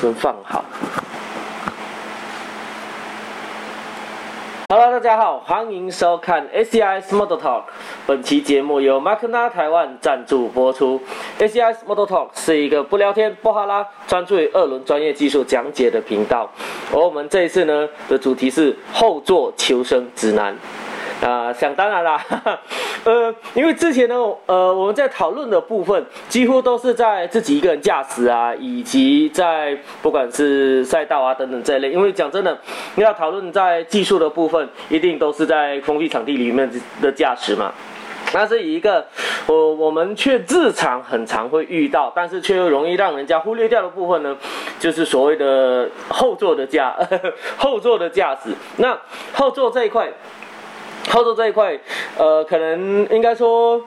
先放好。Hello，大家好，欢迎收看 ACIS Model Talk。本期节目由 m a k n a 台湾赞助播出。ACIS Model Talk 是一个不聊天、不哈拉，专注于二轮专业技术讲解的频道。而我们这一次呢的主题是后座求生指南。啊，想当然啦，呃，因为之前呢，呃，我们在讨论的部分几乎都是在自己一个人驾驶啊，以及在不管是赛道啊等等这一类。因为讲真的，要讨论在技术的部分，一定都是在封闭场地里面的驾驶嘛。那是一个我我们却日常很常会遇到，但是却又容易让人家忽略掉的部分呢，就是所谓的后座的驾 后座的驾驶。那后座这一块。后座这一块，呃，可能应该说，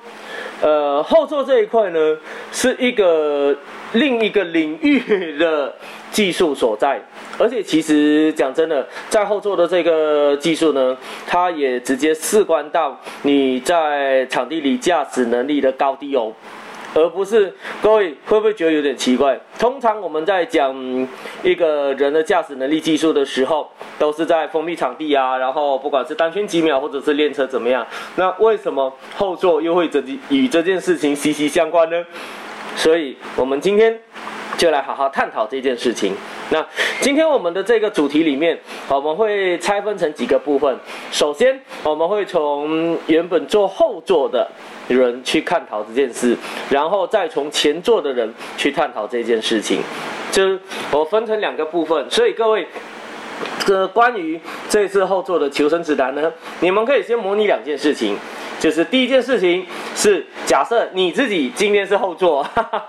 呃，后座这一块呢，是一个另一个领域的技术所在。而且，其实讲真的，在后座的这个技术呢，它也直接事关到你在场地里驾驶能力的高低哦。而不是各位会不会觉得有点奇怪？通常我们在讲一个人的驾驶能力技术的时候，都是在封闭场地啊，然后不管是单圈几秒或者是练车怎么样，那为什么后座又会这与这件事情息息相关呢？所以我们今天就来好好探讨这件事情。那今天我们的这个主题里面，我们会拆分成几个部分。首先，我们会从原本坐后座的人去探讨这件事，然后再从前座的人去探讨这件事情。就我分成两个部分，所以各位，这关于这次后座的求生指南呢，你们可以先模拟两件事情。就是第一件事情是假设你自己今天是后座，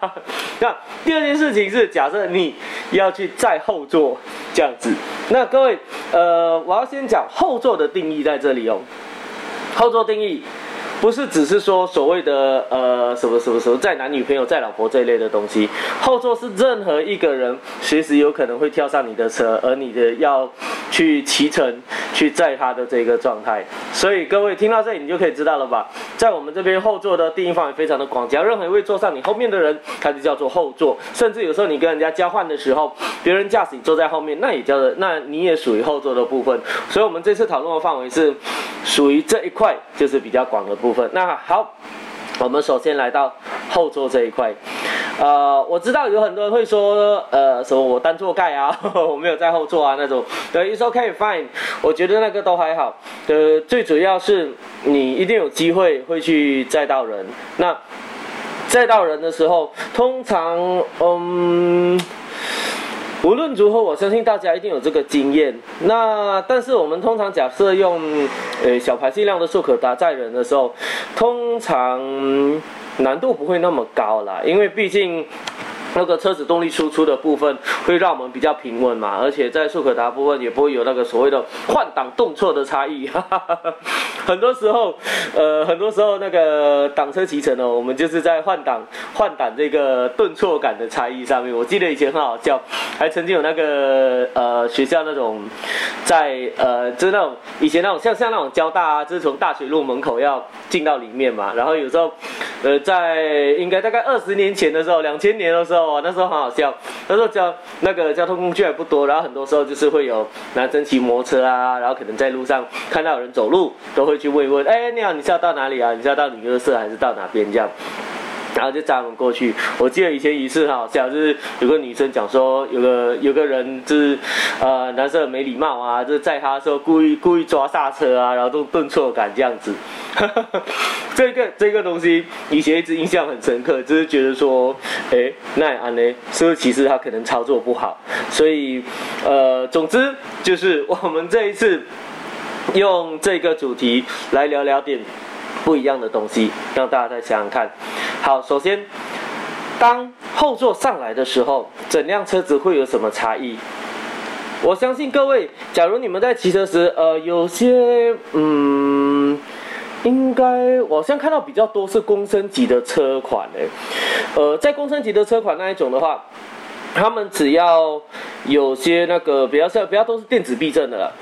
那第二件事情是假设你要去在后座这样子。那各位，呃，我要先讲后座的定义在这里哦。后座定义。不是只是说所谓的呃什么什么什么在男女朋友在老婆这一类的东西，后座是任何一个人随时有可能会跳上你的车，而你的要去骑乘去载它的这个状态。所以各位听到这里，你就可以知道了吧？在我们这边后座的定义范围非常的广，只要任何一位坐上你后面的人，他就叫做后座。甚至有时候你跟人家交换的时候，别人驾驶你坐在后面，那也叫做那你也属于后座的部分。所以我们这次讨论的范围是属于这一块，就是比较广的。部分那好，我们首先来到后座这一块。呃，我知道有很多人会说，呃，什么我单座盖啊，我没有在后座啊那种。对，It's okay, fine。我觉得那个都还好。呃，最主要是你一定有机会会去载到人。那载到人的时候，通常，嗯。无论如何，我相信大家一定有这个经验。那但是我们通常假设用，呃小排气量的速可达载人的时候，通常难度不会那么高啦，因为毕竟。那个车子动力输出的部分会让我们比较平稳嘛，而且在速可达部分也不会有那个所谓的换挡动错的差异。很多时候，呃，很多时候那个挡车骑乘呢，我们就是在换挡换挡这个顿挫感的差异上面。我记得以前很好笑，还曾经有那个呃学校那种在呃就是那种以前那种像像那种交大啊，就是从大学路门口要进到里面嘛，然后有时候呃在应该大概二十年前的时候，两千年的时候。哦，那时候很好笑。那时候交那个交通工具还不多，然后很多时候就是会有拿真骑摩托车啊，然后可能在路上看到有人走路，都会去慰问：哎，你好，你是要到哪里啊？你是要到女优社还是到哪边这样？然后就载我们过去。我记得以前一次很好笑，就是有个女生讲说，有个有个人就是呃男生很没礼貌啊，就是载她的时候故意故意抓刹车啊，然后都顿挫感这样子。这个这个东西以前一直印象很深刻，就是觉得说，哎，那安呢？是不是其实他可能操作不好？所以呃，总之就是我们这一次用这个主题来聊聊点。不一样的东西，让大家再想想看。好，首先，当后座上来的时候，整辆车子会有什么差异？我相信各位，假如你们在骑车时，呃，有些，嗯，应该我现在看到比较多是公升级的车款诶，呃，在公升级的车款那一种的话，他们只要有些那个比较像比较都是电子避震的了。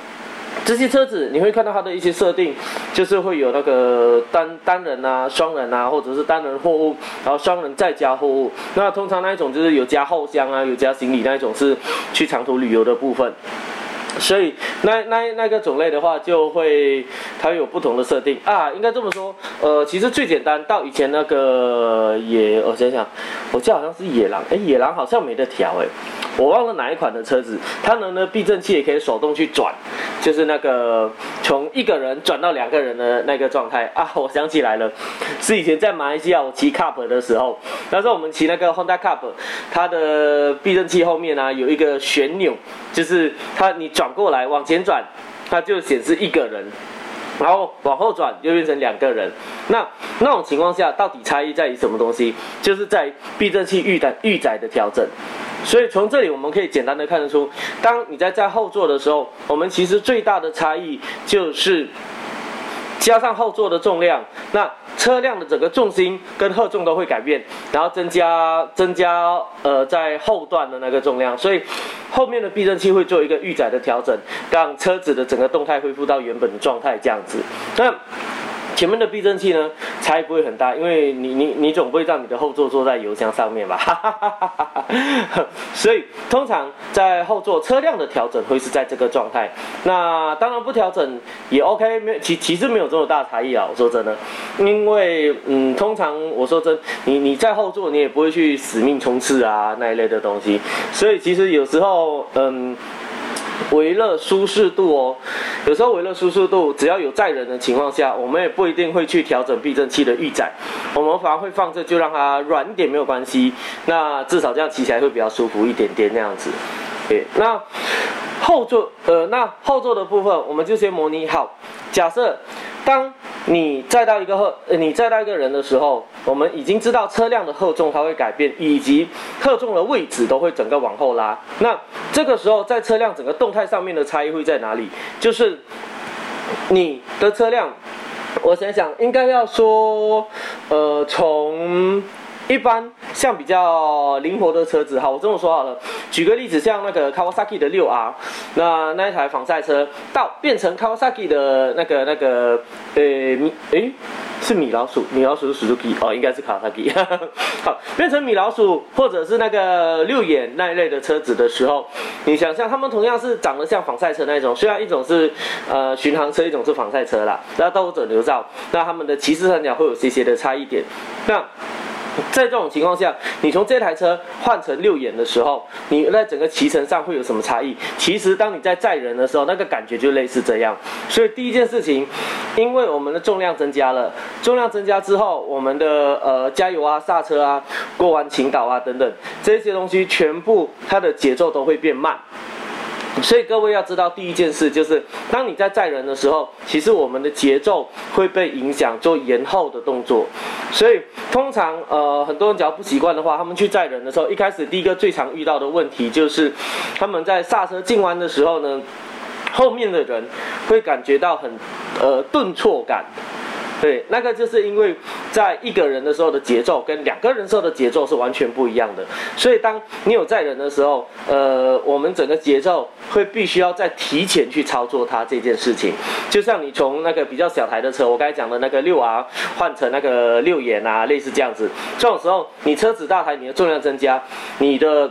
这些车子你会看到它的一些设定，就是会有那个单单人啊、双人啊，或者是单人货物，然后双人再加货物。那通常那一种就是有加后箱啊、有加行李那一种是去长途旅游的部分。所以那那那个种类的话，就会它有不同的设定。啊，应该这么说，呃，其实最简单到以前那个野，我想想，我记得好像是野狼，哎，野狼好像没得调，哎，我忘了哪一款的车子，它能呢避震器也可以手动去转，就是那个从一个人转到两个人的那个状态。啊，我想起来了，是以前在马来西亚我骑 Cup 的时候，那时候我们骑那个 Honda Cup，它的避震器后面呢有一个旋钮，就是它你转。过来往前转，它就显示一个人，然后往后转又变成两个人。那那种情况下，到底差异在于什么东西？就是在避震器预载预载的调整。所以从这里我们可以简单的看得出，当你在在后座的时候，我们其实最大的差异就是加上后座的重量。那车辆的整个重心跟荷重都会改变，然后增加增加呃在后段的那个重量，所以后面的避震器会做一个预载的调整，让车子的整个动态恢复到原本的状态这样子。那前面的避震器呢，差异不会很大，因为你你你总不会让你的后座坐在油箱上面吧？所以通常在后座车辆的调整会是在这个状态。那当然不调整也 OK，没有其其实没有这么大差异啊。我说真的，因为嗯，通常我说真，你你在后座你也不会去死命冲刺啊那一类的东西，所以其实有时候嗯。维乐舒适度哦，有时候维乐舒适度只要有载人的情况下，我们也不一定会去调整避震器的预载，我们反而会放着就让它软点没有关系，那至少这样骑起来会比较舒服一点点那样子。对，那后座呃，那后座的部分我们就先模拟好，假设当。你载到一个后，你载到一个人的时候，我们已经知道车辆的荷重它会改变，以及荷重的位置都会整个往后拉。那这个时候在车辆整个动态上面的差异会在哪里？就是你的车辆，我想想，应该要说，呃，从。一般像比较灵活的车子，哈，我这么说好了。举个例子，像那个 Kawasaki 的六 R，那那一台仿赛车，到变成 Kawasaki 的那个那个，呃，米，诶，是米老鼠，米老鼠是 Suzuki，哦，应该是 Kawasaki。好，变成米老鼠或者是那个六眼那一类的车子的时候，你想象他们同样是长得像仿赛车那一种，虽然一种是呃巡航车，一种是仿赛车啦，那都整流罩，那他们的骑士三角会有些些的差异点，那。在这种情况下，你从这台车换成六眼的时候，你在整个骑乘上会有什么差异？其实当你在载人的时候，那个感觉就类似这样。所以第一件事情，因为我们的重量增加了，重量增加之后，我们的呃加油啊、刹车啊、过弯倾倒啊等等这些东西，全部它的节奏都会变慢。所以各位要知道，第一件事就是，当你在载人的时候，其实我们的节奏会被影响，做延后的动作。所以通常，呃，很多人只要不习惯的话，他们去载人的时候，一开始第一个最常遇到的问题就是，他们在刹车进弯的时候呢，后面的人会感觉到很，呃，顿挫感。对，那个就是因为在一个人的时候的节奏跟两个人时候的节奏是完全不一样的，所以当你有载人的时候，呃，我们整个节奏会必须要再提前去操作它这件事情。就像你从那个比较小台的车，我刚才讲的那个六 R 换成那个六眼啊，类似这样子，这种时候你车子大台，你的重量增加，你的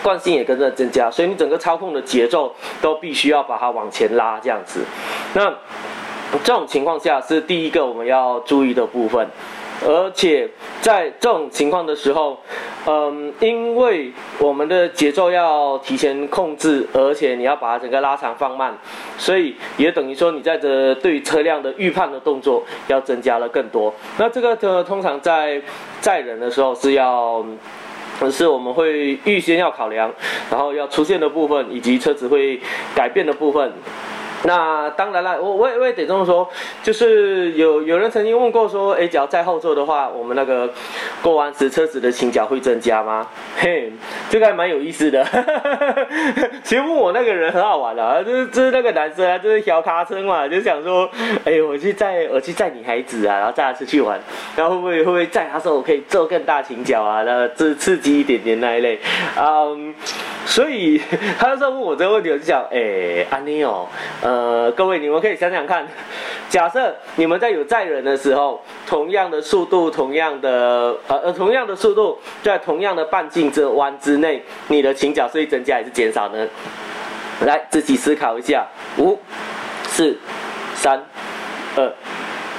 惯性也跟着增加，所以你整个操控的节奏都必须要把它往前拉这样子。那这种情况下是第一个我们要注意的部分，而且在这种情况的时候，嗯，因为我们的节奏要提前控制，而且你要把整个拉长放慢，所以也等于说你在这对车辆的预判的动作要增加了更多。那这个呢，通常在载人的时候是要，是我们会预先要考量，然后要出现的部分以及车子会改变的部分。那当然了，我我也我也得这么说，就是有有人曾经问过说，哎，只要在后座的话，我们那个过弯时车子的倾角会增加吗？嘿，这个还蛮有意思的。其实问我那个人很好玩的，就是就是那个男生啊，就是小卡车嘛，就想说，哎，我去载我去载女孩子啊，然后载她出去玩，然后会不会会不会载她说我可以做更大倾角啊，然后刺刺激一点点那一类，嗯，所以他那时候问我这个问题，我就想，哎，安妮哦。呃各位，你们可以想想看，假设你们在有载人的时候，同样的速度，同样的呃呃同样的速度，在同样的半径这弯之内，你的倾角是会增加还是减少呢？来自己思考一下，五、四、三、二、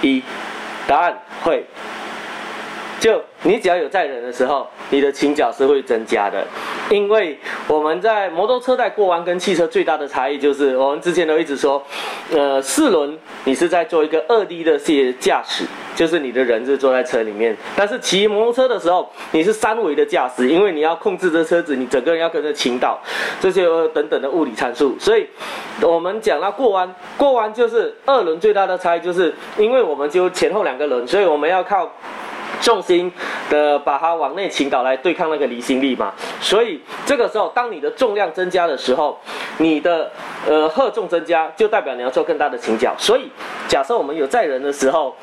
一，答案会。就你只要有载人的时候，你的倾角是会增加的，因为我们在摩托车在过弯跟汽车最大的差异就是，我们之前都一直说，呃，四轮你是在做一个二 D 的驾驾驶，就是你的人是坐在车里面，但是骑摩托车的时候你是三维的驾驶，因为你要控制着车子，你整个人要跟着倾倒，这些等等的物理参数，所以我们讲到过弯，过弯就是二轮最大的差异，就是因为我们就前后两个轮，所以我们要靠。重心的把它往内倾倒来对抗那个离心力嘛，所以这个时候当你的重量增加的时候，你的呃荷重增加就代表你要做更大的倾角。所以假设我们有载人的时候，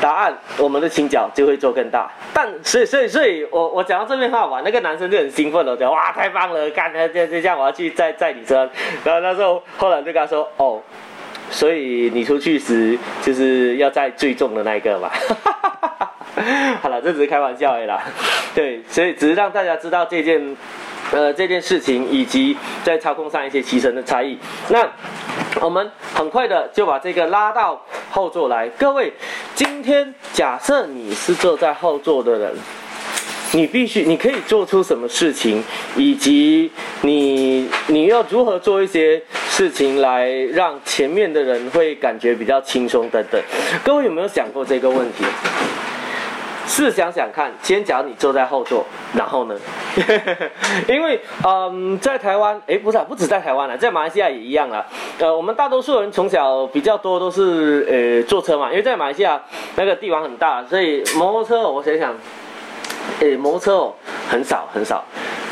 答案我们的倾角就会做更大。但所以所以所以我我讲到这边话哇，那个男生就很兴奋了，讲哇太棒了，干这这这样我要去载载你车。然后那时候后来就跟他说哦，所以你出去时就是要载最重的那一个嘛。好了，这只是开玩笑而已啦。对，所以只是让大家知道这件，呃，这件事情以及在操控上一些骑乘的差异。那我们很快的就把这个拉到后座来。各位，今天假设你是坐在后座的人，你必须，你可以做出什么事情，以及你你要如何做一些事情来让前面的人会感觉比较轻松等等。各位有没有想过这个问题？试想想看，先假如你坐在后座，然后呢？因为嗯，在台湾，哎，不是，不止在台湾了，在马来西亚也一样了。呃，我们大多数人从小比较多都是呃坐车嘛，因为在马来西亚那个地方很大，所以摩托车，我想想，诶，摩托车哦，很少很少。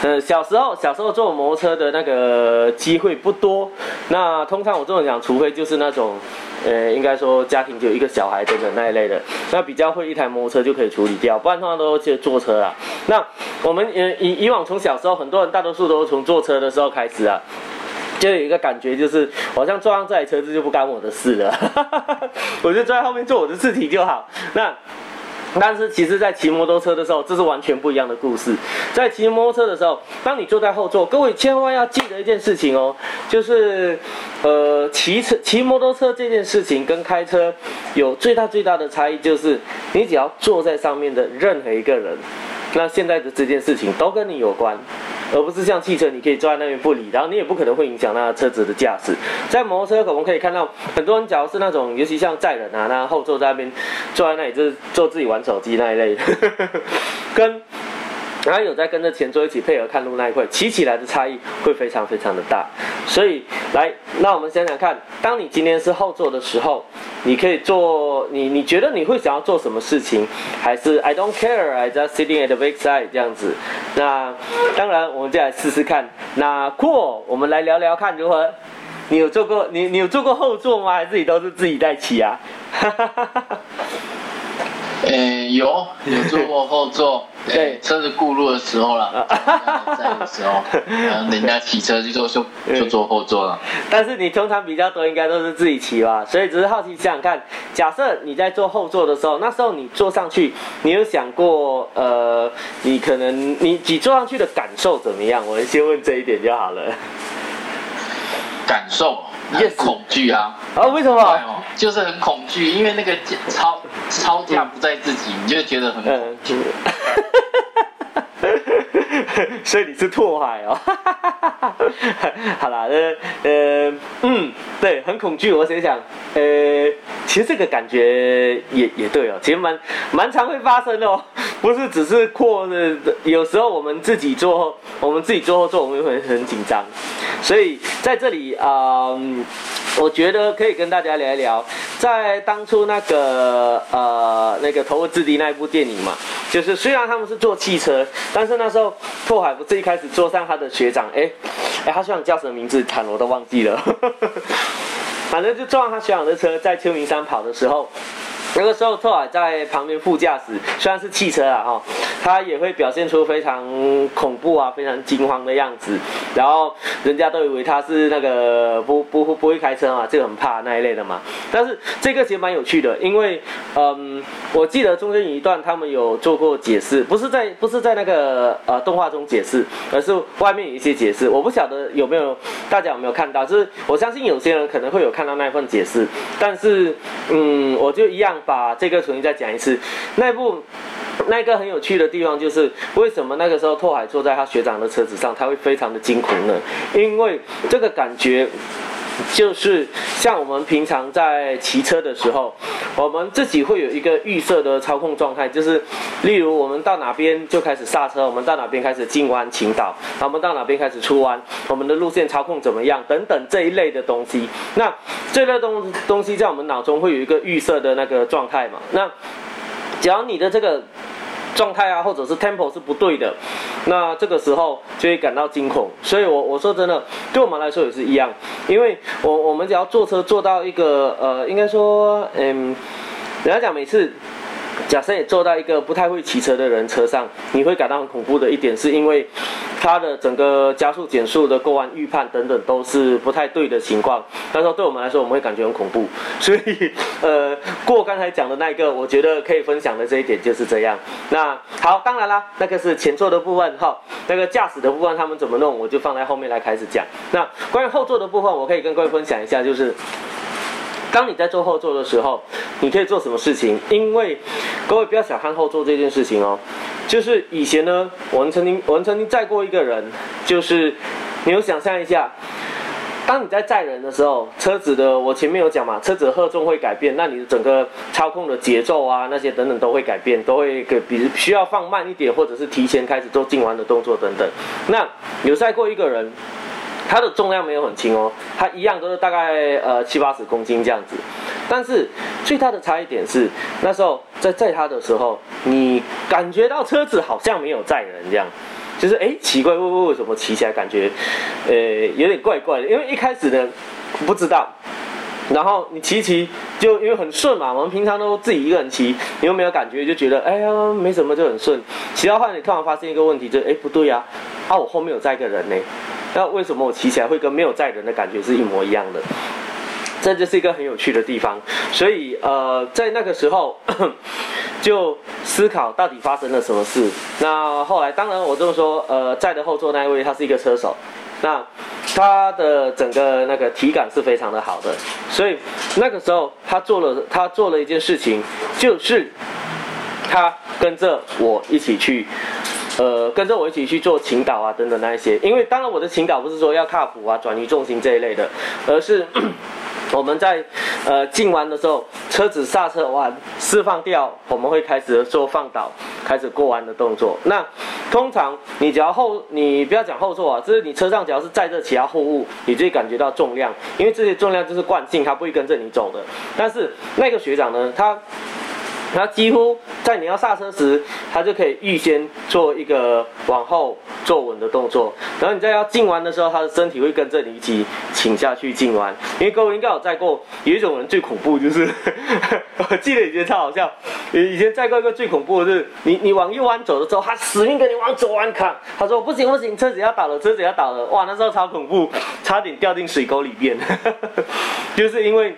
呃，小时候小时候坐摩托车的那个机会不多。那通常我这么讲，除非就是那种。呃，应该说家庭就一个小孩等等那一类的，那比较会一台摩托车就可以处理掉，不然通常都去坐车啊。那我们呃以以往从小时候，很多人大多数都是从坐车的时候开始啊，就有一个感觉就是，好像坐上这台车子就不干我的事了，我就坐在后面做我的事情就好。那。但是其实，在骑摩托车的时候，这是完全不一样的故事。在骑摩托车的时候，当你坐在后座，各位千万要记得一件事情哦，就是，呃，骑车、骑摩托车这件事情跟开车有最大最大的差异，就是你只要坐在上面的任何一个人。那现在的这件事情都跟你有关，而不是像汽车，你可以坐在那边不理，然后你也不可能会影响那车子的驾驶。在摩托车，我们可以看到很多人，假如是那种，尤其像载人啊，那后座在那边坐在那里，就是做自己玩手机那一类的，跟。然后有在跟着前座一起配合看路那一块，骑起来的差异会非常非常的大。所以来，那我们想想看，当你今天是后座的时候，你可以做你你觉得你会想要做什么事情？还是 I don't care, I just sitting at the back side 这样子？那当然，我们再来试试看。那阔我们来聊聊看如何？你有坐过你你有坐过后座吗？还是你都是自己在骑啊？哈哈哈哈哈嗯，有有坐过后座。对，车子过路的时候了，在的时候，人家骑车就 坐就就坐后座了。但是你通常比较多，应该都是自己骑吧？所以只是好奇想想看，假设你在坐后座的时候，那时候你坐上去，你有想过，呃，你可能你你坐上去的感受怎么样？我们先问这一点就好了。感受，很恐惧啊！啊，为什么？就是很恐惧，因为那个超超价不在自己，你就觉得很恐惧。所以你是拓海哦，好啦，呃呃嗯，对，很恐惧。我想想，呃，其实这个感觉也也对哦，其实蛮蛮常会发生的哦，不是只是扩的，有时候我们自己做，我们自己做后做，我们会很紧张。所以在这里啊。我觉得可以跟大家聊一聊，在当初那个呃那个《头文字 D》那一部电影嘛，就是虽然他们是坐汽车，但是那时候拓海不是一开始坐上他的学长，哎哎，他学长叫什么名字？坦罗都忘记了，反正就坐上他学长的车，在秋名山跑的时候，那个时候，拓海在旁边副驾驶，虽然是汽车啊，哈，他也会表现出非常恐怖啊、非常惊慌的样子，然后人家都以为他是那个不不不不会开车嘛，就很怕那一类的嘛。但是这个其实蛮有趣的，因为嗯，我记得中间有一段他们有做过解释，不是在不是在那个呃动画中解释，而是外面有一些解释。我不晓得有没有大家有没有看到，就是我相信有些人可能会有看到那份解释，但是嗯，我就一样。把这个重新再讲一次，那部那个很有趣的地方就是为什么那个时候拓海坐在他学长的车子上，他会非常的惊恐呢？因为这个感觉就是像我们平常在骑车的时候，我们自己会有一个预设的操控状态，就是例如我们到哪边就开始刹车，我们到哪边开始进弯倾倒，我们到哪边开始出弯，我们的路线操控怎么样等等这一类的东西。那这类东东西在我们脑中会有一个预设的那个状态嘛？那只要你的这个状态啊，或者是 tempo 是不对的，那这个时候就会感到惊恐。所以，我我说真的，对我们来说也是一样，因为我我们只要坐车坐到一个呃，应该说，嗯，人家讲每次。假设你坐到一个不太会骑车的人车上，你会感到很恐怖的一点，是因为它的整个加速、减速的过弯预判等等都是不太对的情况。但是对我们来说，我们会感觉很恐怖。所以，呃，过刚才讲的那一个，我觉得可以分享的这一点就是这样。那好，当然啦，那个是前座的部分哈，那个驾驶的部分他们怎么弄，我就放在后面来开始讲。那关于后座的部分，我可以跟各位分享一下，就是。当你在做后座的时候，你可以做什么事情？因为各位不要小看后座这件事情哦。就是以前呢，我们曾经我们曾经载过一个人，就是你有想象一下，当你在载人的时候，车子的我前面有讲嘛，车子的荷重会改变，那你的整个操控的节奏啊，那些等等都会改变，都会给比如需要放慢一点，或者是提前开始做进弯的动作等等。那有载过一个人。它的重量没有很轻哦，它一样都是大概呃七八十公斤这样子，但是最大的差异点是那时候在载它的时候，你感觉到车子好像没有载人这样，就是哎奇怪，为为什么骑起来感觉呃有点怪怪的？因为一开始呢不知道，然后你骑骑就因为很顺嘛，我们平常都自己一个人骑，你又没有感觉，就觉得哎呀没什么就很顺，骑到后来你突然发现一个问题，就哎不对呀，啊我后面有载一个人呢。那为什么我骑起来会跟没有载人的感觉是一模一样的？这就是一个很有趣的地方。所以呃，在那个时候 就思考到底发生了什么事。那后来当然我这么说，呃，在的后座那位他是一个车手，那他的整个那个体感是非常的好的。所以那个时候他做了他做了一件事情，就是他跟着我一起去。呃，跟着我一起去做倾倒啊，等等那一些。因为当然我的倾倒不是说要踏步啊、转移重心这一类的，而是 我们在呃进弯的时候，车子刹车完释放掉，我们会开始做放倒，开始过弯的动作。那通常你只要后，你不要讲后座啊，就是你车上只要是载着其他货物，你就会感觉到重量，因为这些重量就是惯性，它不会跟着你走的。但是那个学长呢，他。他几乎在你要刹车时，他就可以预先做一个往后坐稳的动作，然后你在要进弯的时候，他的身体会跟着你一起倾下去进弯。因为各位应该有载过，有一种人最恐怖就是，我记得以前超好笑，以前载过一个最恐怖的是，你你往右弯走的时候，他死命跟你往左弯砍，他说不行不行，车子要倒了，车子要倒了，哇，那时候超恐怖，差点掉进水沟里面，就是因为。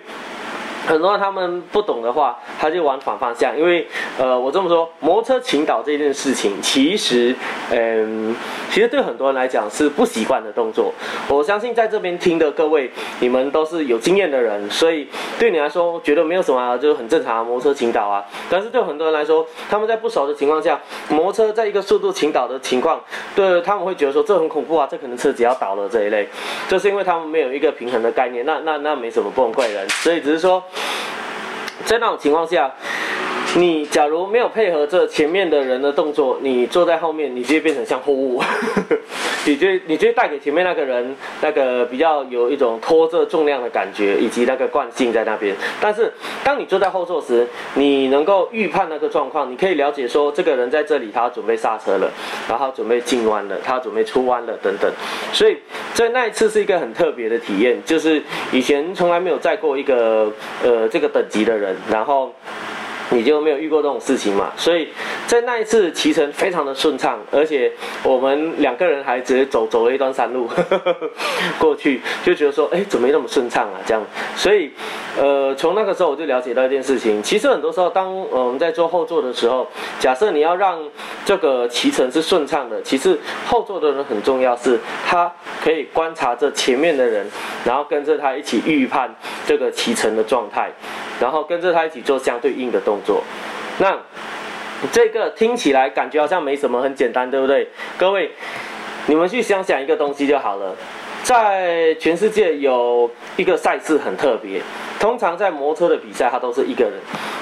很多人他们不懂的话，他就往反方向。因为，呃，我这么说，摩托车倾倒这件事情，其实，嗯，其实对很多人来讲是不习惯的动作。我相信在这边听的各位，你们都是有经验的人，所以对你来说觉得没有什么，就是很正常，摩托车倾倒啊。但是对很多人来说，他们在不熟的情况下，摩托车在一个速度倾倒的情况，对他们会觉得说这很恐怖啊，这可能车子要倒了这一类。这是因为他们没有一个平衡的概念。那那那没什么，不能怪人。所以只是说。在那种情况下，你假如没有配合这前面的人的动作，你坐在后面，你就会变成像货物，你就你就带给前面那个人那个比较有一种拖着重量的感觉，以及那个惯性在那边。但是当你坐在后座时，你能够预判那个状况，你可以了解说这个人在这里，他准备刹车了，然后准备进弯了，他准备出弯了等等。所以在那一次是一个很特别的体验，就是以前从来没有载过一个呃这个等级的人，然后。你就没有遇过这种事情嘛？所以在那一次骑乘非常的顺畅，而且我们两个人还直接走走了一段山路 过去，就觉得说，哎，怎么没那么顺畅啊？这样，所以，呃，从那个时候我就了解到一件事情，其实很多时候，当我们在坐后座的时候，假设你要让这个骑乘是顺畅的，其实后座的人很重要，是他可以观察着前面的人，然后跟着他一起预判这个骑乘的状态，然后跟着他一起做相对应的动作。那这个听起来感觉好像没什么，很简单，对不对？各位，你们去想想一个东西就好了。在全世界有一个赛事很特别，通常在摩托车的比赛，它都是一个人；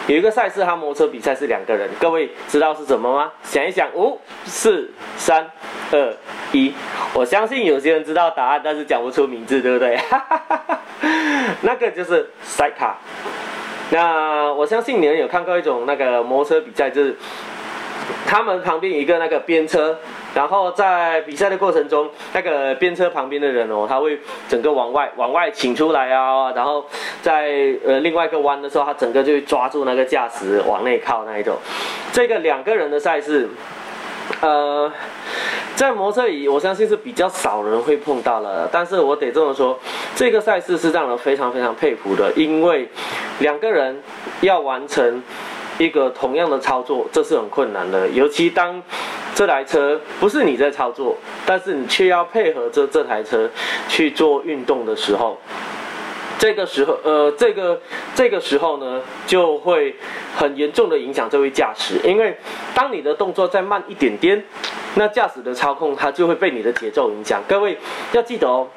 有一个赛事，它摩托车比赛是两个人。各位知道是什么吗？想一想，五、四、三、二、一。我相信有些人知道答案，但是讲不出名字，对不对？那个就是赛卡。那我相信你们有看过一种那个摩托车比赛，就是他们旁边一个那个边车，然后在比赛的过程中，那个边车旁边的人哦，他会整个往外往外请出来啊，然后在呃另外一个弯的时候，他整个就会抓住那个驾驶往内靠那一种。这个两个人的赛事，呃。在摩托里，我相信是比较少人会碰到了。但是我得这么说，这个赛事是让人非常非常佩服的，因为两个人要完成一个同样的操作，这是很困难的。尤其当这台车不是你在操作，但是你却要配合着这台车去做运动的时候。这个时候，呃，这个这个时候呢，就会很严重的影响这位驾驶，因为当你的动作再慢一点点，那驾驶的操控它就会被你的节奏影响。各位要记得哦。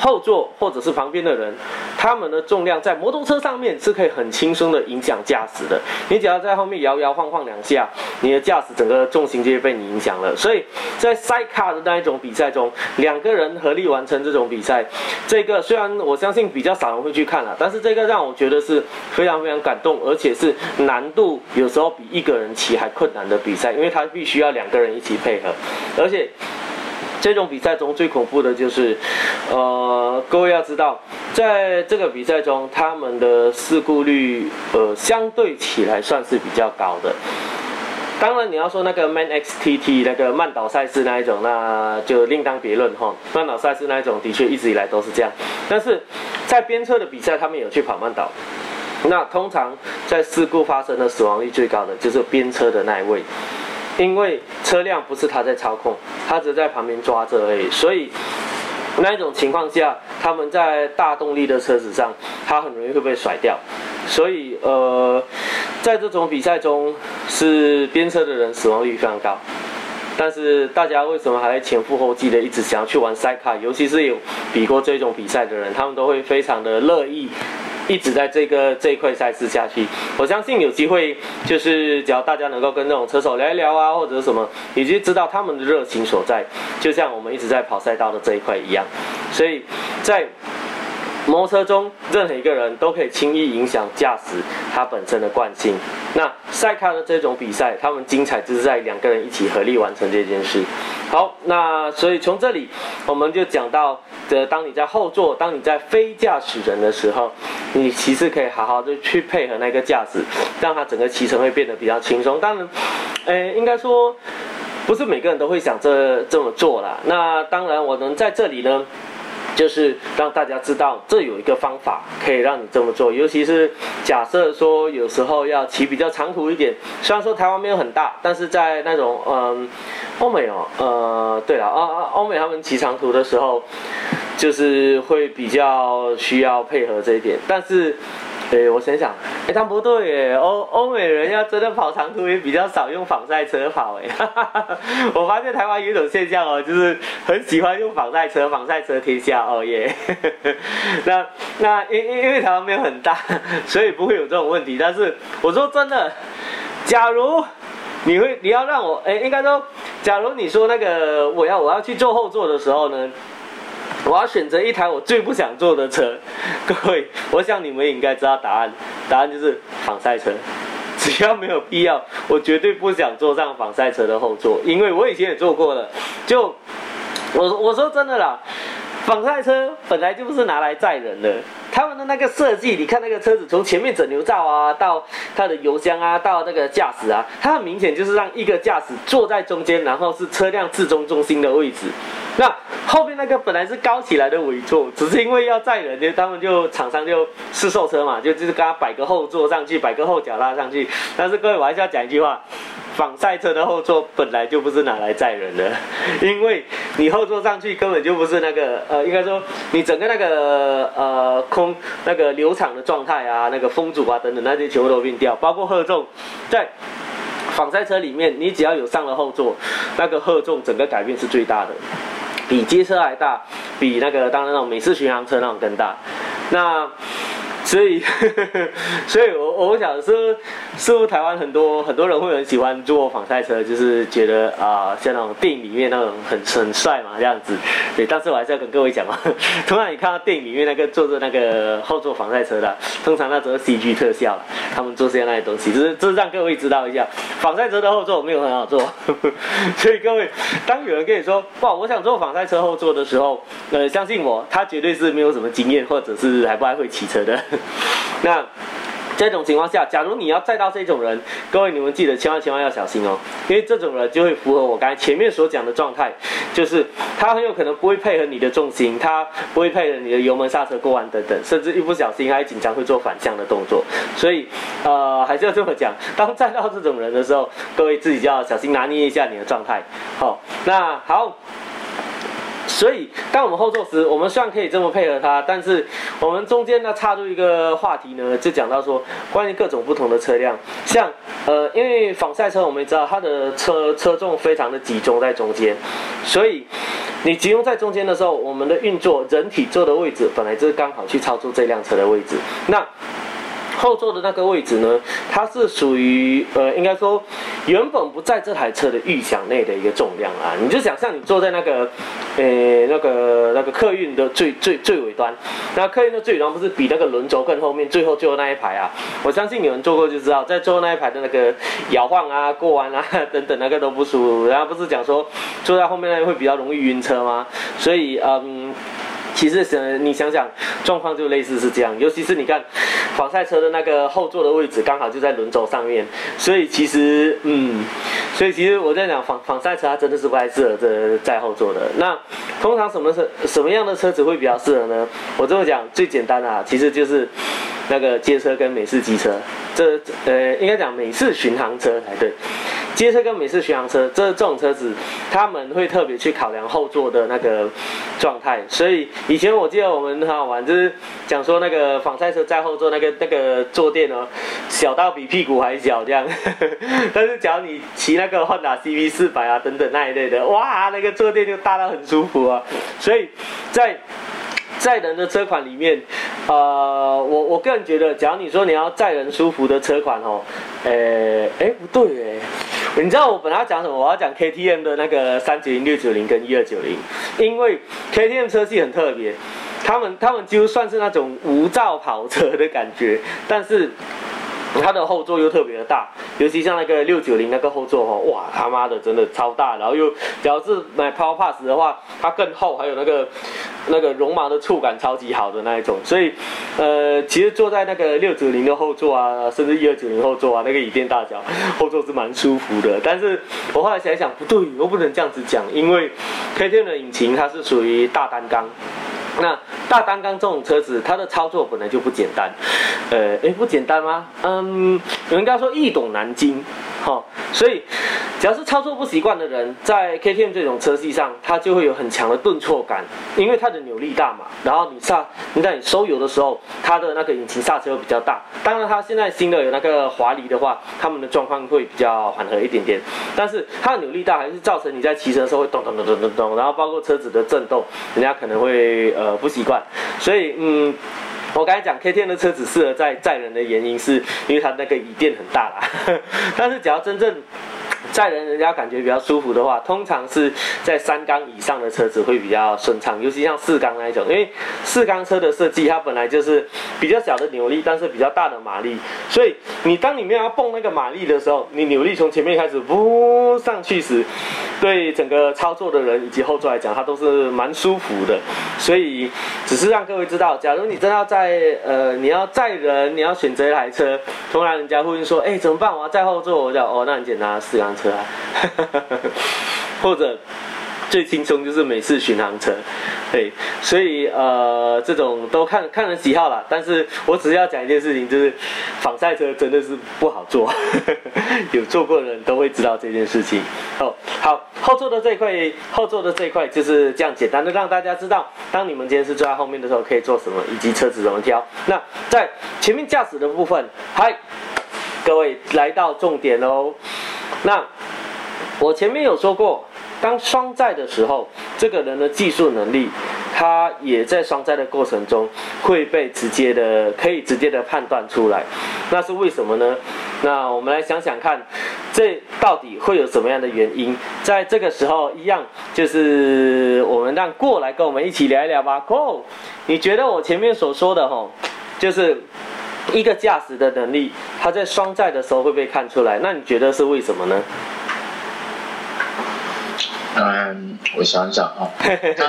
后座或者是旁边的人，他们的重量在摩托车上面是可以很轻松的影响驾驶的。你只要在后面摇摇晃晃两下，你的驾驶整个重心就会被你影响了。所以在赛卡的那一种比赛中，两个人合力完成这种比赛，这个虽然我相信比较少人会去看了，但是这个让我觉得是非常非常感动，而且是难度有时候比一个人骑还困难的比赛，因为他必须要两个人一起配合，而且。这种比赛中最恐怖的就是，呃，各位要知道，在这个比赛中，他们的事故率，呃，相对起来算是比较高的。当然，你要说那个 Man XTT 那个慢岛赛事那一种，那就另当别论哈。慢岛赛事那一种，的确一直以来都是这样。但是在边车的比赛，他们有去跑慢岛，那通常在事故发生的死亡率最高的就是边车的那一位。因为车辆不是他在操控，他只在旁边抓着而已，所以那一种情况下，他们在大动力的车子上，他很容易会被甩掉。所以呃，在这种比赛中，是边车的人死亡率非常高。但是大家为什么还前赴后继的一直想要去玩赛卡？尤其是有比过这种比赛的人，他们都会非常的乐意。一直在这个这一块赛事下去，我相信有机会，就是只要大家能够跟那种车手聊一聊啊，或者什么，以及知道他们的热情所在，就像我们一直在跑赛道的这一块一样，所以在。摩托车中任何一个人都可以轻易影响驾驶他本身的惯性。那赛卡的这种比赛，他们精彩就是在两个人一起合力完成这件事。好，那所以从这里我们就讲到，这当你在后座，当你在非驾驶人的时候，你其实可以好好的去配合那个驾驶，让它整个骑乘会变得比较轻松。当然，诶，应该说不是每个人都会想这这么做啦。那当然，我能在这里呢。就是让大家知道，这有一个方法可以让你这么做。尤其是假设说有时候要骑比较长途一点，虽然说台湾没有很大，但是在那种嗯欧美哦，呃对了啊啊欧美他们骑长途的时候，就是会比较需要配合这一点，但是。对，我想想，哎，他不对耶，欧欧美人要真的跑长途也比较少用防晒车跑哎，我发现台湾有一种现象哦，就是很喜欢用防晒车，防晒车天下哦耶，那那因因因为台湾没有很大，所以不会有这种问题。但是我说真的，假如你会你要让我哎，应该说，假如你说那个我要我要去坐后座的时候呢？我要选择一台我最不想坐的车，各位，我想你们应该知道答案，答案就是防赛车。只要没有必要，我绝对不想坐上防赛车的后座，因为我以前也坐过了。就我我说真的啦，防晒车本来就不是拿来载人的，他们的那个设计，你看那个车子从前面整流罩啊，到它的油箱啊，到那个驾驶啊，它很明显就是让一个驾驶坐在中间，然后是车辆至中中心的位置。那后面那个本来是高起来的尾座，只是因为要载人，就他们就厂商就试售车嘛，就就是给他摆个后座上去，摆个后脚拉上去。但是各位，我还是要讲一句话。仿赛车的后座本来就不是拿来载人的，因为你后座上去根本就不是那个呃，应该说你整个那个呃空那个流场的状态啊，那个风阻啊等等那些全部都变掉，包括荷重，在仿赛车里面，你只要有上了后座，那个荷重整个改变是最大的，比街车还大，比那个当然那种美式巡航车那种更大，那。所以，所以我我想说，似乎台湾很多很多人会很喜欢坐仿赛车，就是觉得啊，像那种电影里面那种很很帅嘛这样子。对，但是我还是要跟各位讲嘛，通常你看到电影里面那个坐着那个后座仿赛车的，通常那都是 CG 特效，他们做这些那些东西，就是就是让各位知道一下，仿赛车的后座没有很好坐。所以各位，当有人跟你说哇，我想坐仿赛车后座的时候，呃，相信我，他绝对是没有什么经验，或者是还不太会骑车的。那这种情况下，假如你要载到这种人，各位你们记得千万千万要小心哦，因为这种人就会符合我刚才前面所讲的状态，就是他很有可能不会配合你的重心，他不会配合你的油门刹车过弯等等，甚至一不小心还紧张会做反向的动作，所以呃还是要这么讲，当载到这种人的时候，各位自己就要小心拿捏一下你的状态。好，那好。所以，当我们后座时，我们虽然可以这么配合它，但是我们中间呢插入一个话题呢，就讲到说关于各种不同的车辆，像呃，因为仿赛车我们也知道它的车车重非常的集中在中间，所以你集中在中间的时候，我们的运作人体坐的位置本来就是刚好去操作这辆车的位置，那。后座的那个位置呢，它是属于呃，应该说原本不在这台车的预想内的一个重量啊。你就想象你坐在那个，呃，那个那个客运的最最最尾端，那客运的最尾端不是比那个轮轴更后面，最后最后那一排啊？我相信你们坐过就知道，在最后那一排的那个摇晃啊、过弯啊 等等，那个都不舒服。然后不是讲说坐在后面那会比较容易晕车吗？所以嗯。其实想你想想，状况就类似是这样，尤其是你看，仿赛车的那个后座的位置刚好就在轮轴上面，所以其实嗯，所以其实我在讲 仿仿赛车它真的是不太适合这在后座的。那通常什么车什么样的车子会比较适合呢？我这么讲最简单的，其实就是那个街车跟美式机车，这呃应该讲美式巡航车才对。街车跟美式巡航车，这这种车子，他们会特别去考量后座的那个状态。所以以前我记得我们很好玩，就是讲说那个仿赛车在后座那个那个坐垫哦，小到比屁股还小这样。但是假如你骑那个换打 CV 四百啊等等那一类的，哇，那个坐垫就大到很舒服啊。所以在载人的车款里面，呃，我我个人觉得，假如你说你要载人舒服的车款哦，诶，哎不对哎。你知道我本来要讲什么？我要讲 KTM 的那个三九零、六九零跟一二九零，因为 KTM 车系很特别，他们他们就算是那种无照跑车的感觉，但是。它的后座又特别的大，尤其像那个六九零那个后座哦，哇他妈的真的超大，然后又，只要是买 Power Pass 的话，它更厚，还有那个那个绒毛的触感超级好的那一种，所以，呃，其实坐在那个六九零的后座啊，甚至一二九零后座啊，那个椅垫大小，后座是蛮舒服的。但是我后来想想，不对，我不能这样子讲，因为 K T 的引擎它是属于大单缸。那大单缸这种车子，它的操作本来就不简单，呃，哎，不简单吗？嗯，有人刚说易懂难精，哈，所以只要是操作不习惯的人，在 KTM 这种车系上，它就会有很强的顿挫感，因为它的扭力大嘛。然后你刹，你在你收油的时候，它的那个引擎刹车比较大。当然，它现在新的有那个滑离的话，他们的状况会比较缓和一点点。但是它的扭力大，还是造成你在骑车的时候会咚咚咚咚咚咚，然后包括车子的震动，人家可能会呃。不习惯，所以嗯，我刚才讲 K T 的车子适合载载人的原因，是因为它那个椅垫很大啦。但是只要真正载人，人家感觉比较舒服的话，通常是在三缸以上的车子会比较顺畅，尤其像四缸那一种，因为四缸车的设计它本来就是比较小的扭力，但是比较大的马力，所以你当你没有要蹦那个马力的时候，你扭力从前面开始呜上去时，对整个操作的人以及后座来讲，它都是蛮舒服的。所以只是让各位知道，假如你真要在呃你要载人，你要选择一台车，突然人家呼应说，哎怎么办？我要载后座，我讲哦那很简单，四缸车啊，或者。最轻松就是美式巡航车，对，所以呃，这种都看看人喜好了。但是我只是要讲一件事情，就是仿赛车真的是不好做，有做过的人都会知道这件事情。哦，好，后座的这一块，后座的这一块就是这样简单的让大家知道，当你们今天是坐在后面的时候可以做什么，以及车子怎么挑。那在前面驾驶的部分，嗨，各位来到重点喽。那我前面有说过。当双载的时候，这个人的技术能力，他也在双载的过程中会被直接的可以直接的判断出来，那是为什么呢？那我们来想想看，这到底会有什么样的原因？在这个时候，一样就是我们让过来跟我们一起聊一聊吧。Go，你觉得我前面所说的吼，就是一个驾驶的能力，他在双载的时候会被看出来？那你觉得是为什么呢？嗯，我想想啊，他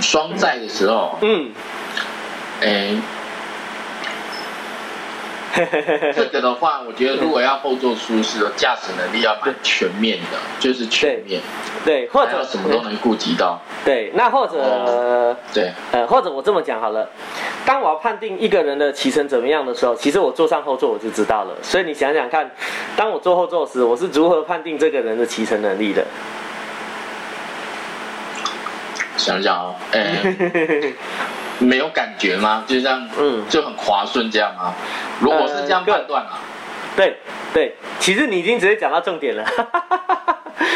双载的时候，嗯，哎，这个的话，我觉得如果要后座舒适，驾驶能力要蛮全面的，就是全面，对，或者什么都能顾及到，对，那或者对，呃，或者我这么讲好了。当我要判定一个人的骑乘怎么样的时候，其实我坐上后座我就知道了。所以你想想看，当我坐后座时，我是如何判定这个人的骑乘能力的？想想哦，哎，没有感觉吗？就这样，嗯，就很滑顺这样吗？如果是这样判断啊，对对，其实你已经直接讲到重点了。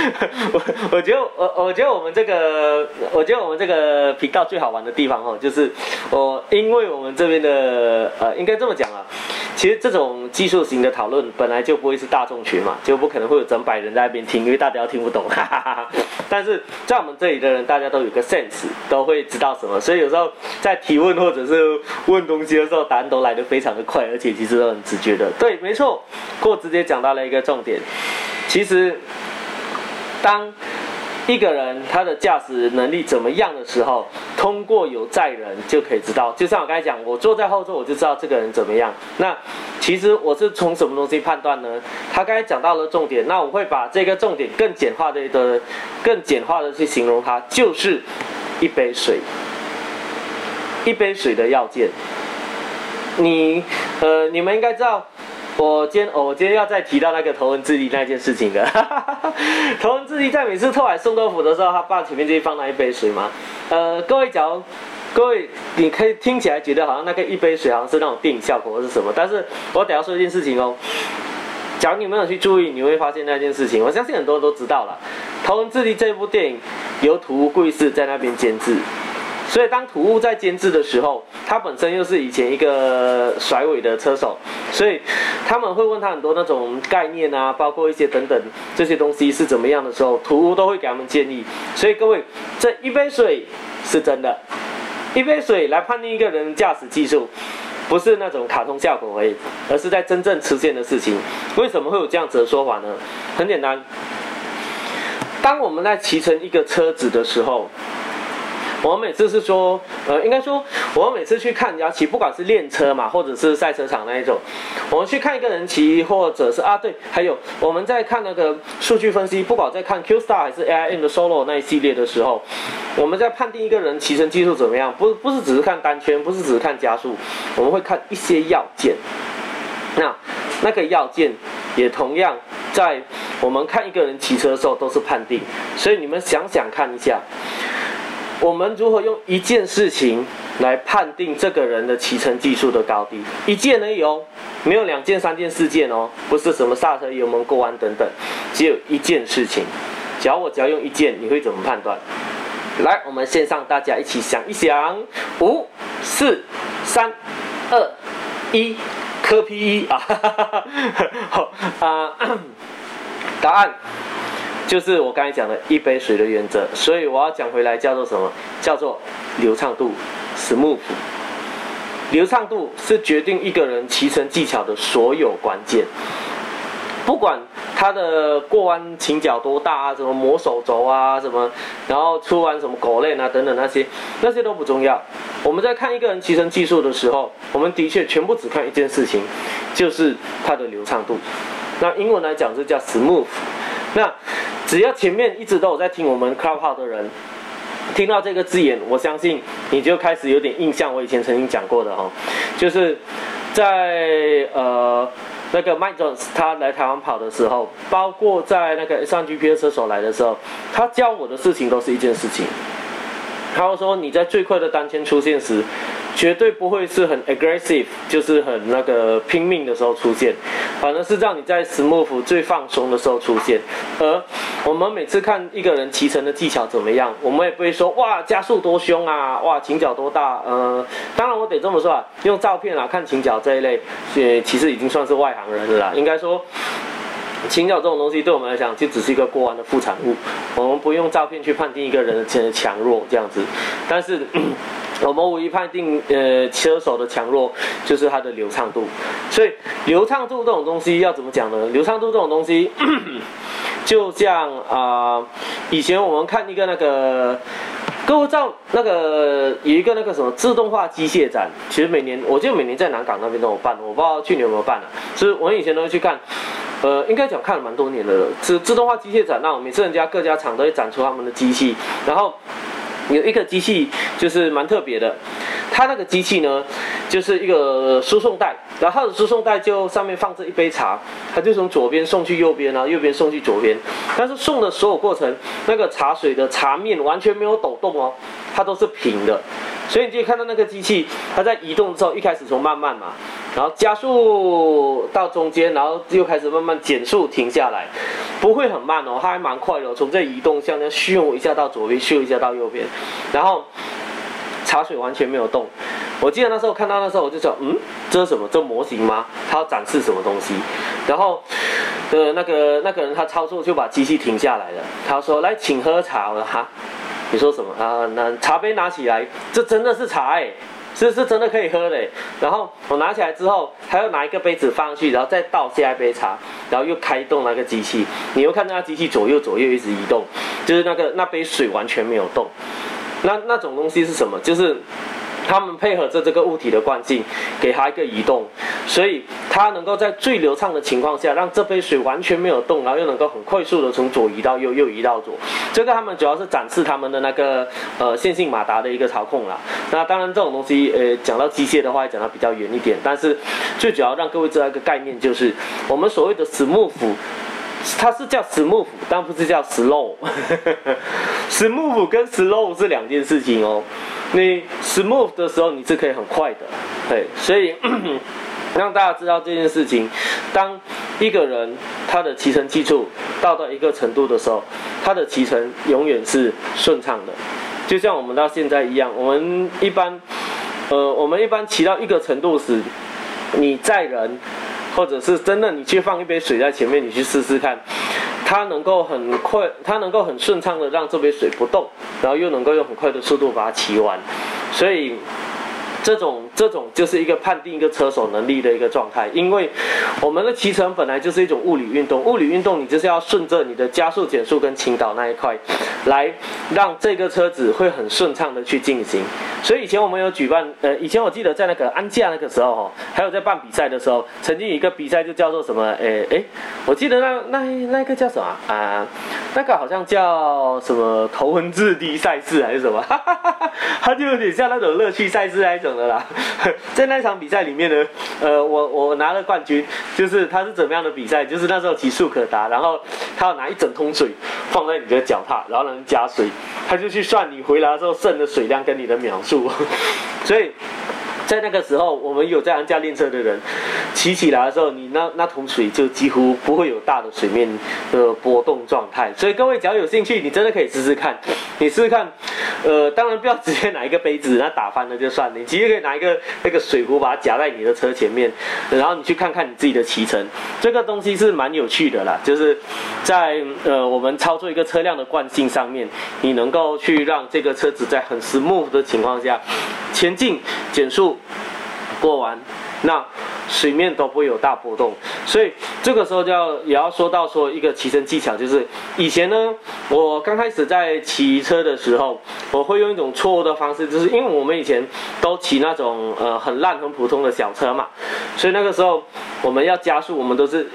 我我觉得我我觉得我们这个我觉得我们这个频道最好玩的地方哦，就是我因为我们这边的呃应该这么讲啊，其实这种技术型的讨论本来就不会是大众群嘛，就不可能会有整百人在那边听，因为大家都听不懂。哈哈哈。但是在我们这里的人，大家都有个 sense，都会知道什么，所以有时候在提问或者是问东西的时候，答案都来得非常的快，而且其实都很直觉的。对，没错，过直接讲到了一个重点，其实。当一个人他的驾驶能力怎么样的时候，通过有载人就可以知道。就像我刚才讲，我坐在后座我就知道这个人怎么样。那其实我是从什么东西判断呢？他刚才讲到了重点，那我会把这个重点更简化的一个、更简化的去形容它，就是一杯水，一杯水的要件。你呃，你们应该知道。我今天我今天要再提到那个头文字 D 那件事情的。头文字 D 在每次偷海送豆腐的时候，他爸前面就放那一杯水吗？呃，各位讲各位你可以听起来觉得好像那个一杯水好像是那种电影效果或是什么，但是我等下说一件事情哦。假如你没有去注意，你会发现那件事情。我相信很多人都知道了。头文字 D 这部电影由土屋贵士在那边监制。所以，当土屋在监制的时候，他本身又是以前一个甩尾的车手，所以他们会问他很多那种概念啊，包括一些等等这些东西是怎么样的时候，土屋都会给他们建议。所以各位，这一杯水是真的，一杯水来判定一个人驾驶技术，不是那种卡通效果而已，而是在真正实现的事情。为什么会有这样子的说法呢？很简单，当我们在骑乘一个车子的时候。我们每次是说，呃，应该说，我每次去看人家骑，不管是练车嘛，或者是赛车场那一种，我们去看一个人骑，或者是啊，对，还有我们在看那个数据分析，不管在看 Q Star 还是 AIM 的 Solo 那一系列的时候，我们在判定一个人骑乘技术怎么样，不不是只是看单圈，不是只是看加速，我们会看一些要件。那那个要件也同样在我们看一个人骑车的时候都是判定，所以你们想想看一下。我们如何用一件事情来判定这个人的骑乘技术的高低？一件而已哦，没有两件、三件、四件哦，不是什么刹车、油门、过弯等等，只有一件事情。只要我只要用一件，你会怎么判断？来，我们线上大家一起想一想，五、四、三、二、一，科 P 一 啊，好啊，答案。就是我刚才讲的一杯水的原则，所以我要讲回来叫做什么？叫做流畅度，smooth。流畅度是决定一个人骑乘技巧的所有关键。不管它的过弯倾角多大啊，什么磨手轴啊，什么，然后出弯什么狗链啊等等那些，那些都不重要。我们在看一个人骑乘技术的时候，我们的确全部只看一件事情，就是它的流畅度。那英文来讲是叫 smooth。那只要前面一直都有在听我们 Club 号的人。听到这个字眼，我相信你就开始有点印象。我以前曾经讲过的哈，就是在呃那个 Mike Jones 他来台湾跑的时候，包括在那个 S1GP 的车手来的时候，他教我的事情都是一件事情。他说你在最快的单圈出现时。绝对不会是很 aggressive，就是很那个拼命的时候出现，反而是让你在 smooth 最放松的时候出现。而我们每次看一个人骑乘的技巧怎么样，我们也不会说哇加速多凶啊，哇倾角多大。呃，当然我得这么说啊，用照片啊看倾角这一类，也其实已经算是外行人了啦。应该说。倾角这种东西对我们来讲就只是一个过弯的副产物，我们不用照片去判定一个人的强弱这样子，但是 我们唯一判定呃车手的强弱就是他的流畅度，所以流畅度这种东西要怎么讲呢？流畅度这种东西 就像啊，以前我们看一个那个。各位知道那个有一个那个什么自动化机械展，其实每年我记得每年在南港那边都有办，我不知道去年有没有办了。所以我以前都会去看，呃，应该讲看了蛮多年的了。自自动化机械展，那每次人家各家厂都会展出他们的机器，然后。有一个机器就是蛮特别的，它那个机器呢，就是一个输送带，然后它的输送带就上面放着一杯茶，它就从左边送去右边，然后右边送去左边，但是送的所有过程，那个茶水的茶面完全没有抖动哦，它都是平的。所以你就看到那个机器，它在移动之后，一开始从慢慢嘛，然后加速到中间，然后又开始慢慢减速停下来，不会很慢哦，它还蛮快的。从这移动，像那咻一下到左边，咻一下到右边，然后茶水完全没有动。我记得那时候看到那时候，我就说，嗯，这是什么？这模型吗？它要展示什么东西？然后，呃，那个那个人他操作就把机器停下来了，他说：“来，请喝茶。”我说：“哈。”你说什么啊？那茶杯拿起来，这真的是茶哎，是是真的可以喝的。然后我拿起来之后，他又拿一个杯子放上去，然后再倒下一杯茶，然后又开动那个机器。你又看那机器左右左右一直移动，就是那个那杯水完全没有动。那那种东西是什么？就是。他们配合着这个物体的惯性，给它一个移动，所以它能够在最流畅的情况下，让这杯水完全没有动，然后又能够很快速的从左移到右，右移到左。这个他们主要是展示他们的那个呃线性马达的一个操控啦。那当然这种东西，呃，讲到机械的话，讲到比较远一点，但是最主要让各位知道一个概念，就是我们所谓的 smooth，它是叫 smooth，但不是叫 slow。smooth 跟 slow 是两件事情哦。你 smooth 的时候，你是可以很快的，对，所以 让大家知道这件事情。当一个人他的骑乘技术到到一个程度的时候，他的骑乘永远是顺畅的，就像我们到现在一样。我们一般，呃，我们一般骑到一个程度时，你载人，或者是真的你去放一杯水在前面，你去试试看。它能够很快，它能够很顺畅的让这杯水不动，然后又能够用很快的速度把它骑完，所以。这种这种就是一个判定一个车手能力的一个状态，因为我们的骑乘本来就是一种物理运动，物理运动你就是要顺着你的加速、减速跟倾倒那一块，来让这个车子会很顺畅的去进行。所以以前我们有举办，呃，以前我记得在那个安驾那个时候哈，还有在办比赛的时候，曾经有一个比赛就叫做什么，诶诶，我记得那那那个叫什么啊？那个好像叫什么头文字 D 赛事还是什么？它就有点像那种乐趣赛事那一种。的啦，在那场比赛里面呢，呃，我我拿了冠军，就是他是怎么样的比赛？就是那时候极速可达，然后他要拿一整桶水放在你的脚踏，然后呢加水，他就去算你回来的时候剩的水量跟你的秒数，所以。在那个时候，我们有这样驾练车的人，骑起来的时候，你那那桶水就几乎不会有大的水面的波动状态。所以各位只要有兴趣，你真的可以试试看。你试试看，呃，当然不要直接拿一个杯子，那打翻了就算了。你直接可以拿一个那个水壶，把它夹在你的车前面，然后你去看看你自己的骑乘。这个东西是蛮有趣的啦，就是在呃我们操作一个车辆的惯性上面，你能够去让这个车子在很 smooth 的情况下前进、减速。过完，那水面都不会有大波动。所以这个时候就要也要说到说一个骑乘技巧，就是以前呢，我刚开始在骑车的时候，我会用一种错误的方式，就是因为我们以前都骑那种呃很烂很普通的小车嘛，所以那个时候我们要加速，我们都是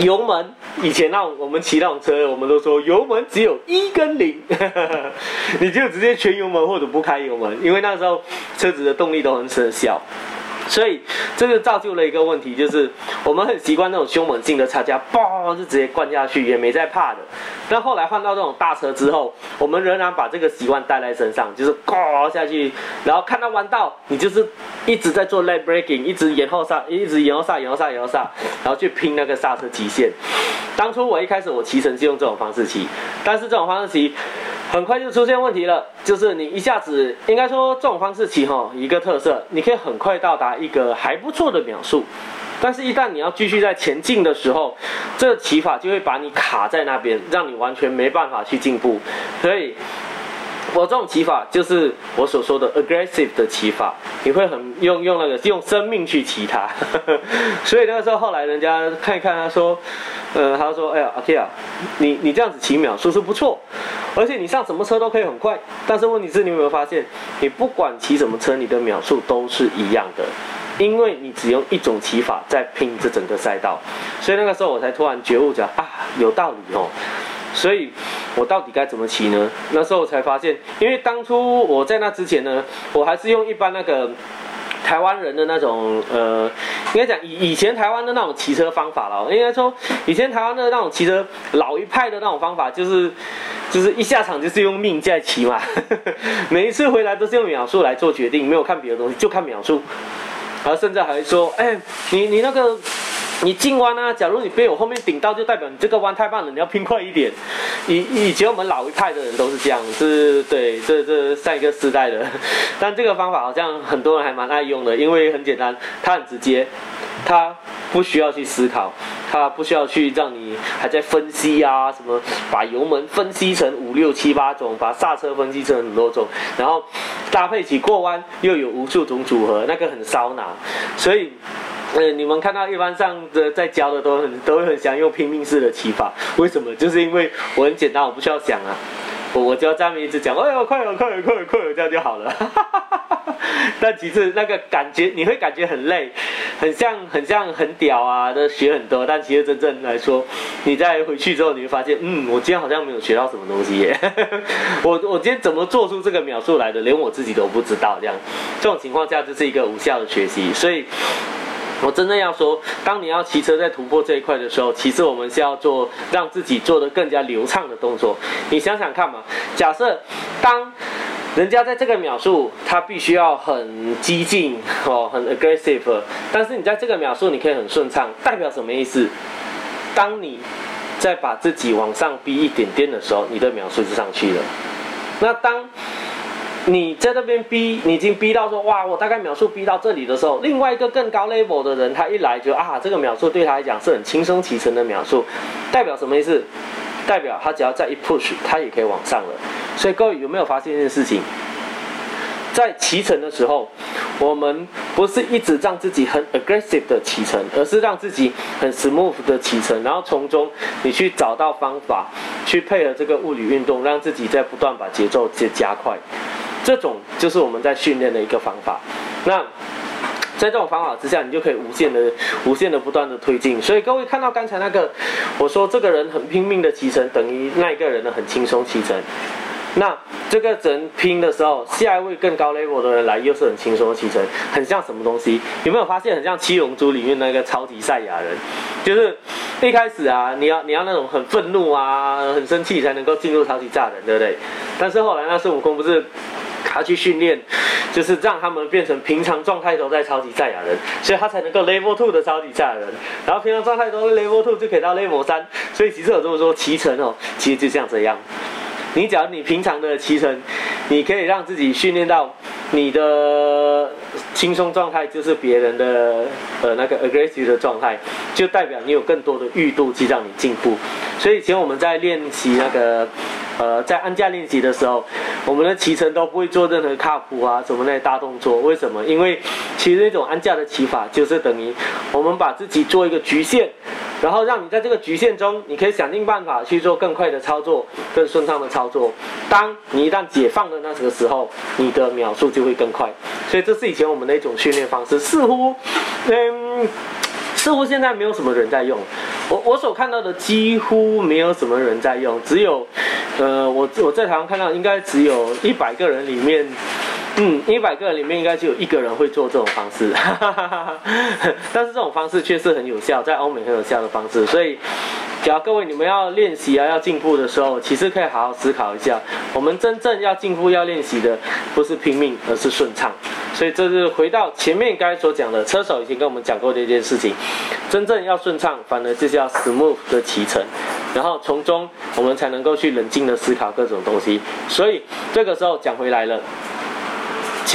油门。以前那我们骑那种车，我们都说油门只有一跟零，你就直接全油门或者不开油门，因为那时候车子的动力都很小。所以这就造就了一个问题，就是我们很习惯那种凶猛性的差价，嘣就直接灌下去，也没在怕的。但后来换到这种大车之后，我们仍然把这个习惯带在身上，就是嘎下去，然后看到弯道，你就是一直在做 late braking，一直延后刹，一直延后刹，延后刹，延后刹，然后去拼那个刹车极限。当初我一开始我骑乘是用这种方式骑，但是这种方式骑。很快就出现问题了，就是你一下子应该说这种方式起哈，一个特色，你可以很快到达一个还不错的秒数，但是，一旦你要继续在前进的时候，这个起法就会把你卡在那边，让你完全没办法去进步，所以。我这种骑法就是我所说的 aggressive 的骑法，你会很用用那个用生命去骑它，所以那个时候后来人家看一看，他说，呃，他说，哎呀，阿 K 啊，你你这样子骑秒数是不错，而且你上什么车都可以很快，但是问题是你有没有发现，你不管骑什么车，你的秒数都是一样的，因为你只用一种骑法在拼这整个赛道，所以那个时候我才突然觉悟讲啊，有道理哦。所以，我到底该怎么骑呢？那时候才发现，因为当初我在那之前呢，我还是用一般那个台湾人的那种呃，应该讲以以前台湾的那种骑车方法了。应该说，以前台湾的那种骑车老一派的那种方法，就是就是一下场就是用命在骑嘛，每一次回来都是用秒数来做决定，没有看别的东西，就看秒数，然后甚至还说，哎，你你那个。你进弯啊，假如你被我后面顶到，就代表你这个弯太慢了，你要拼快一点。以以前我们老一派的人都是这样，是对，这这上一个时代的。但这个方法好像很多人还蛮爱用的，因为很简单，它很直接，它不需要去思考，它不需要去让你还在分析啊什么，把油门分析成五六七八种，把刹车分析成很多种，然后搭配起过弯又有无数种组合，那个很烧脑，所以。呃，你们看到一般上的在教的都很都会很想用拼命式的骑法，为什么？就是因为我很简单，我不需要想啊，我我只要这样一直讲，哎呦，快了，快了，快了，快了，这样就好了。但其实那个感觉你会感觉很累，很像很像很屌啊，都学很多，但其实真正来说，你再回去之后，你会发现，嗯，我今天好像没有学到什么东西耶。我我今天怎么做出这个描述来的，连我自己都不知道，这样这种情况下就是一个无效的学习，所以。我真的要说，当你要骑车在突破这一块的时候，其实我们是要做让自己做的更加流畅的动作。你想想看嘛，假设当人家在这个秒数，他必须要很激进哦，很 aggressive，但是你在这个秒数你可以很顺畅，代表什么意思？当你再把自己往上逼一点点的时候，你的秒数就上去了。那当你在那边逼，你已经逼到说哇，我大概秒数逼到这里的时候，另外一个更高 level 的人，他一来就啊，这个秒数对他来讲是很轻松骑乘的秒数，代表什么意思？代表他只要再一 push，他也可以往上了。所以各位有没有发现一件事情？在骑乘的时候，我们不是一直让自己很 aggressive 的骑乘，而是让自己很 smooth 的骑乘，然后从中你去找到方法，去配合这个物理运动，让自己在不断把节奏加加快。这种就是我们在训练的一个方法。那在这种方法之下，你就可以无限的、无限的不断的推进。所以各位看到刚才那个，我说这个人很拼命的骑乘，等于那一个人呢很轻松骑乘。那这个人拼的时候，下一位更高 level 的人来又是很轻松的骑乘，很像什么东西？有没有发现很像七龙珠里面那个超级赛亚人？就是一开始啊，你要你要那种很愤怒啊、很生气才能够进入超级炸人，对不对？但是后来那孙悟空不是？他去训练，就是让他们变成平常状态都在超级赛亚人，所以他才能够 level two 的超级赛亚人。然后平常状态都是 level two 就可以到 level 三。所以其实有这么说，骑乘哦，其实就像这样。你只要你平常的骑乘，你可以让自己训练到你的轻松状态，就是别人的呃那个 aggressive 的状态，就代表你有更多的欲度去让你进步。所以以前我们在练习那个。呃，在安架练习的时候，我们的骑乘都不会做任何卡普啊什么那些大动作。为什么？因为其实那种安架的骑法就是等于我们把自己做一个局限，然后让你在这个局限中，你可以想尽办法去做更快的操作、更顺畅的操作。当你一旦解放的那个时候，你的秒数就会更快。所以这是以前我们的一种训练方式，似乎，嗯。似乎现在没有什么人在用，我我所看到的几乎没有什么人在用，只有，呃，我我在台湾看到应该只有一百个人里面。嗯，一百个人里面应该就有一个人会做这种方式，但是这种方式却是很有效，在欧美很有效的方式。所以，只要各位你们要练习啊，要进步的时候，其实可以好好思考一下，我们真正要进步、要练习的不是拼命，而是顺畅。所以这是回到前面刚才所讲的，车手已经跟我们讲过这件事情，真正要顺畅，反而就是要 smooth 的骑乘，然后从中我们才能够去冷静的思考各种东西。所以这个时候讲回来了。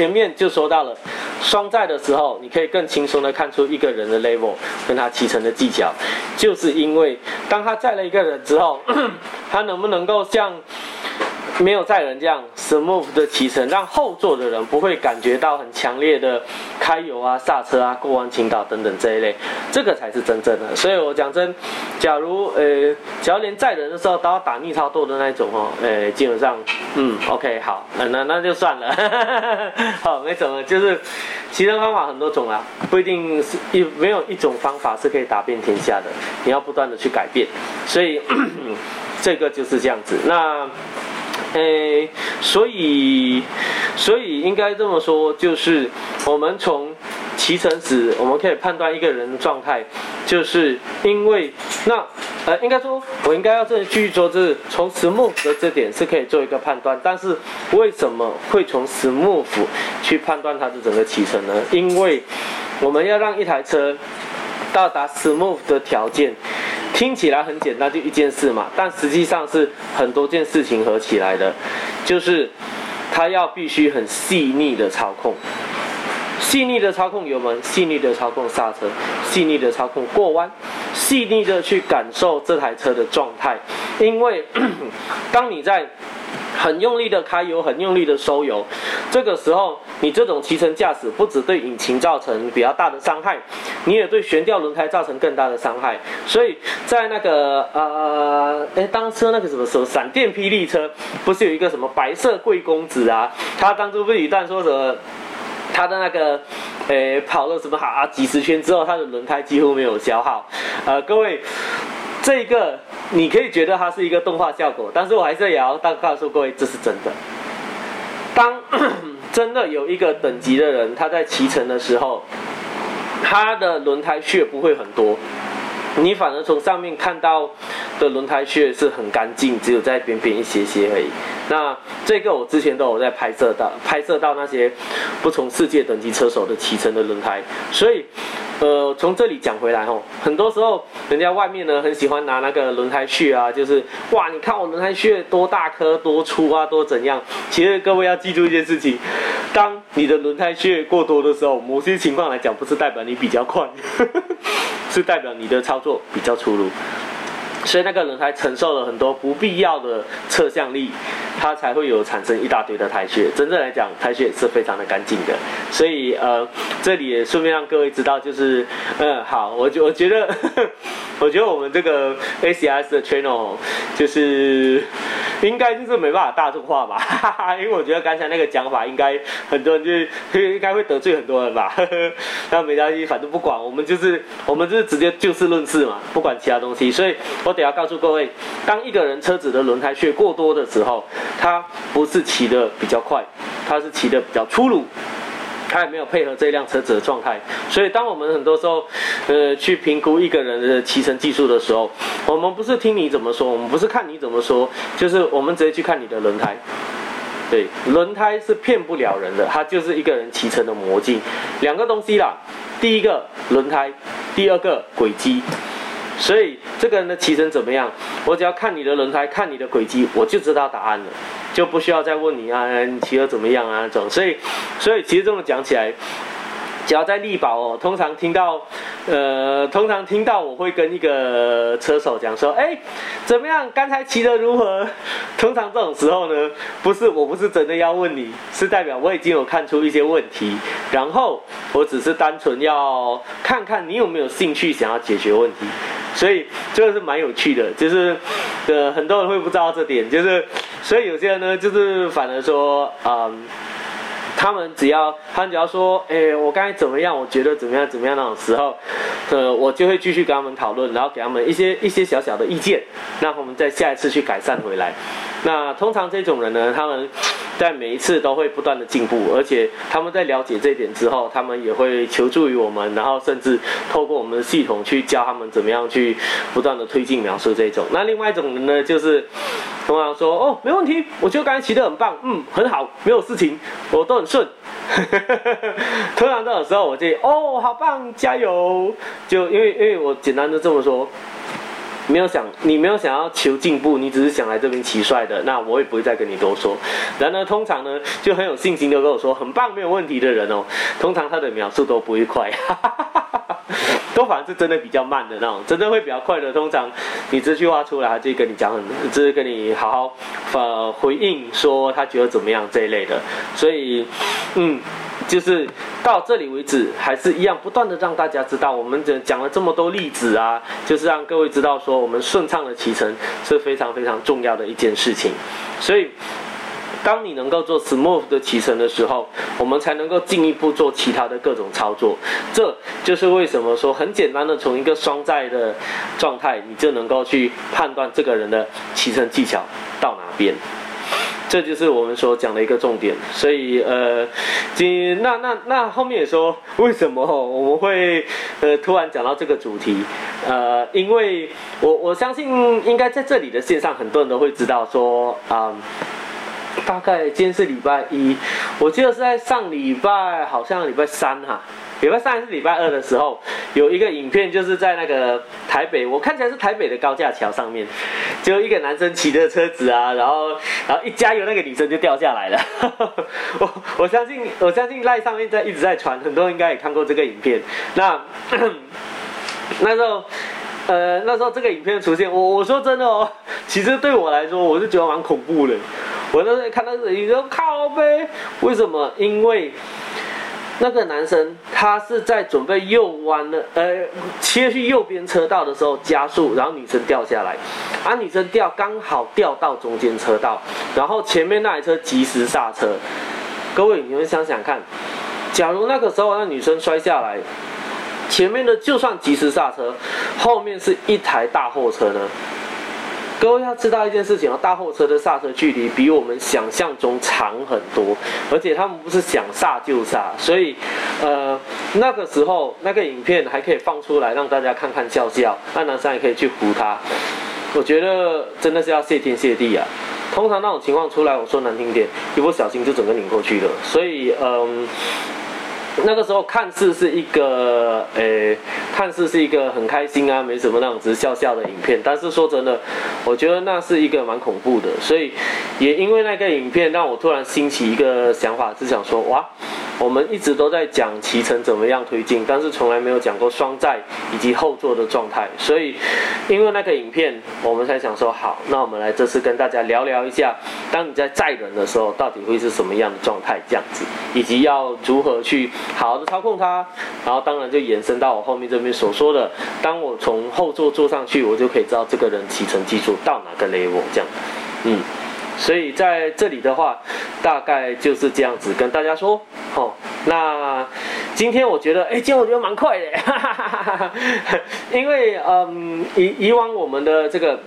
前面就说到了，双载的时候，你可以更轻松的看出一个人的 level 跟他骑乘的技巧，就是因为当他载了一个人之后，他能不能够像。没有载人这样 smooth 的骑乘，让后座的人不会感觉到很强烈的开油啊、刹车啊、过弯、倾倒等等这一类，这个才是真正的。所以我讲真，假如呃，只要连载人的时候都要打逆超舵的那一种哦，呃，基本上，嗯，OK，好，那那就算了，好，没什么，就是骑乘方法很多种啊，不一定是一没有一种方法是可以打遍天下的，你要不断的去改变，所以 这个就是这样子。那。诶，所以，所以应该这么说，就是我们从骑乘时，我们可以判断一个人的状态，就是因为那，呃，应该说，我应该要这继续说，就是从 smooth 的这点是可以做一个判断，但是为什么会从 smooth 去判断它的整个骑乘呢？因为我们要让一台车到达 smooth 的条件。听起来很简单，就一件事嘛，但实际上是很多件事情合起来的，就是它要必须很细腻的操控，细腻的操控油门，细腻的操控刹车，细腻的操控过弯，细腻的去感受这台车的状态，因为 当你在。很用力的开油，很用力的收油，这个时候你这种骑乘驾驶不只对引擎造成比较大的伤害，你也对悬吊轮胎造成更大的伤害。所以在那个呃，哎，当车那个什么时候闪电霹雳车不是有一个什么白色贵公子啊？他当初不是一旦说什么他的那个，诶，跑了什么好几十圈之后，他的轮胎几乎没有消耗。呃，各位。这个你可以觉得它是一个动画效果，但是我还是也要告告诉各位，这是真的。当 真的有一个等级的人，他在骑乘的时候，他的轮胎血不会很多。你反而从上面看到的轮胎血是很干净，只有在边边一些些而已。那这个我之前都有在拍摄到，拍摄到那些不同世界等级车手的骑乘的轮胎。所以，呃，从这里讲回来吼，很多时候人家外面呢很喜欢拿那个轮胎穴啊，就是哇，你看我轮胎穴多大颗、多粗啊、多怎样。其实各位要记住一件事情，当你的轮胎穴过多的时候，某些情况来讲，不是代表你比较快，是代表你的操作比较粗鲁，所以那个人才承受了很多不必要的侧向力，它才会有产生一大堆的胎屑。真正来讲，胎屑是非常的干净的。所以呃，这里也顺便让各位知道，就是嗯，好，我觉我觉得，我觉得我们这个 A C S 的 channel 就是应该就是没办法大众化吧，哈哈，因为我觉得刚才那个讲法应该很多人就应该会得罪很多人吧。呵 呵那没关系，反正不管，我们就是我们就是直接就事论事嘛，不管其他东西。所以我等下告诉各位，当一个人车子的轮胎血过多的时候，他不是骑的比较快，他是骑的比较粗鲁。他也没有配合这辆车子的状态，所以当我们很多时候，呃，去评估一个人的骑乘技术的时候，我们不是听你怎么说，我们不是看你怎么说，就是我们直接去看你的轮胎。对，轮胎是骗不了人的，它就是一个人骑乘的魔镜。两个东西啦，第一个轮胎，第二个轨迹。所以这个人的骑乘怎么样？我只要看你的轮胎，看你的轨迹，我就知道答案了，就不需要再问你啊，你骑得怎么样啊？那种。所以，所以其实这么讲起来，只要在力宝哦，通常听到呃，通常听到我会跟一个车手讲说，哎，怎么样？刚才骑得如何？通常这种时候呢，不是我不是真的要问你，是代表我已经有看出一些问题，然后我只是单纯要看看你有没有兴趣想要解决问题，所以这个是蛮有趣的，就是呃很多人会不知道这点，就是所以有些人呢就是反而说，嗯。他们只要，他们只要说，哎，我刚才怎么样？我觉得怎么样？怎么样？那种时候，呃，我就会继续跟他们讨论，然后给他们一些一些小小的意见，那我们再下一次去改善回来。那通常这种人呢，他们在每一次都会不断的进步，而且他们在了解这一点之后，他们也会求助于我们，然后甚至透过我们的系统去教他们怎么样去不断的推进描述这种。那另外一种人呢，就是通常说，哦，没问题，我觉得刚才骑得很棒，嗯，很好，没有事情，我都很。顺，通常这种时候，我就哦，好棒，加油！就因为因为我简单的这么说，没有想你没有想要求进步，你只是想来这边骑帅的，那我也不会再跟你多说。然而，通常呢，就很有信心的跟我说很棒，没有问题的人哦，通常他的描述都不会快。都反而是真的比较慢的那种，真的会比较快的。通常你这句话出来，他就跟你讲很，就是跟你好好呃回应说他觉得怎么样这一类的。所以，嗯，就是到这里为止，还是一样不断的让大家知道，我们讲了这么多例子啊，就是让各位知道说，我们顺畅的骑乘是非常非常重要的一件事情。所以。当你能够做 smooth 的骑乘的时候，我们才能够进一步做其他的各种操作。这就是为什么说很简单的从一个双载的状态，你就能够去判断这个人的骑乘技巧到哪边。这就是我们所讲的一个重点。所以呃，今那那那后面也说为什么我们会呃突然讲到这个主题？呃，因为我我相信应该在这里的线上很多人都会知道说啊。大概今天是礼拜一，我记得是在上礼拜，好像礼拜三哈，礼拜三还是礼拜二的时候，有一个影片，就是在那个台北，我看起来是台北的高架桥上面，就一个男生骑着车子啊，然后然后一加油，那个女生就掉下来了。我我相信我相信赖上面在一直在传，很多人应该也看过这个影片。那 那时候。呃，那时候这个影片出现，我我说真的哦，其实对我来说，我是觉得蛮恐怖的。我那时候看到这个影片，靠呗，为什么？因为那个男生他是在准备右弯的，呃，切去右边车道的时候加速，然后女生掉下来，啊，女生掉刚好掉到中间车道，然后前面那台车及时刹车。各位，你们想想看，假如那个时候那女生摔下来。前面的就算及时刹车，后面是一台大货车呢。各位要知道一件事情啊，大货车的刹车距离比我们想象中长很多，而且他们不是想刹就刹，所以，呃，那个时候那个影片还可以放出来让大家看看笑笑，那男生也可以去扶他。我觉得真的是要谢天谢地啊！通常那种情况出来，我说难听点，一不小心就整个拧过去了。所以，嗯。那个时候看似是一个，诶，看似是一个很开心啊，没什么那种直笑笑的影片。但是说真的，我觉得那是一个蛮恐怖的。所以，也因为那个影片，让我突然兴起一个想法，是想说，哇，我们一直都在讲骑乘怎么样推进，但是从来没有讲过双载以及后座的状态。所以，因为那个影片，我们才想说，好，那我们来这次跟大家聊聊一下，当你在载人的时候，到底会是什么样的状态，这样子，以及要如何去。好好的操控它，然后当然就延伸到我后面这边所说的，当我从后座坐上去，我就可以知道这个人骑乘技术到哪个 level 这样，嗯，所以在这里的话，大概就是这样子跟大家说，哦，那今天我觉得，哎，今天我觉得蛮快的，因为嗯，以以往我们的这个。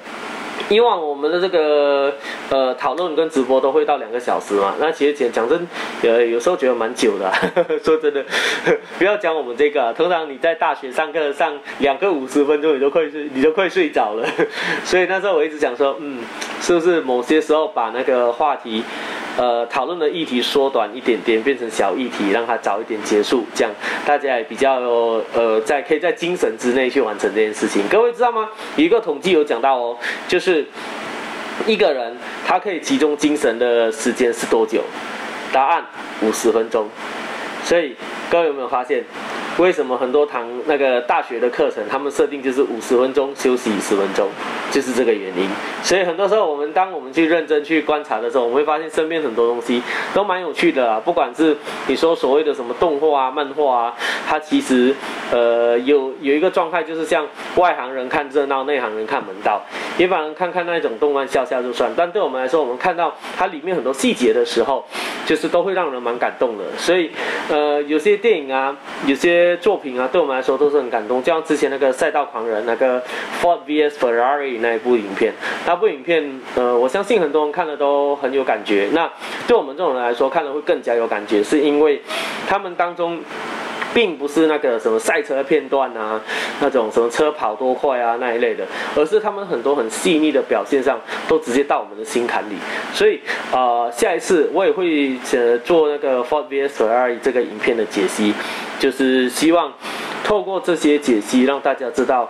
以往我们的这个呃讨论跟直播都会到两个小时嘛，那其实讲讲真，呃有时候觉得蛮久的，呵 呵说真的，不要讲我们这个，通常你在大学上课上两个五十分钟，你都快睡，你都快睡着了，所以那时候我一直想说，嗯，是不是某些时候把那个话题。呃，讨论的议题缩短一点点，变成小议题，让它早一点结束，这样大家也比较呃，在可以在精神之内去完成这件事情。各位知道吗？有一个统计有讲到哦，就是一个人他可以集中精神的时间是多久？答案五十分钟。所以各位有没有发现，为什么很多堂那个大学的课程，他们设定就是五十分钟休息十分钟，就是这个原因。所以很多时候，我们当我们去认真去观察的时候，我们会发现身边很多东西都蛮有趣的啊。不管是你说所谓的什么动画啊、漫画啊，它其实呃有有一个状态，就是像外行人看热闹，内行人看门道。一般人看看那种动漫笑笑就算，但对我们来说，我们看到它里面很多细节的时候，就是都会让人蛮感动的。所以呃，有些电影啊，有些作品啊，对我们来说都是很感动。就像之前那个《赛道狂人》那个 Ford vs Ferrari 那一部影片，那部影片呃，我相信很多人看了都很有感觉。那对我们这种人来说，看了会更加有感觉，是因为他们当中。并不是那个什么赛车片段啊，那种什么车跑多快啊那一类的，而是他们很多很细腻的表现上都直接到我们的心坎里。所以啊，下一次我也会呃做那个 Ford vs Ferrari 这个影片的解析，就是希望透过这些解析，让大家知道，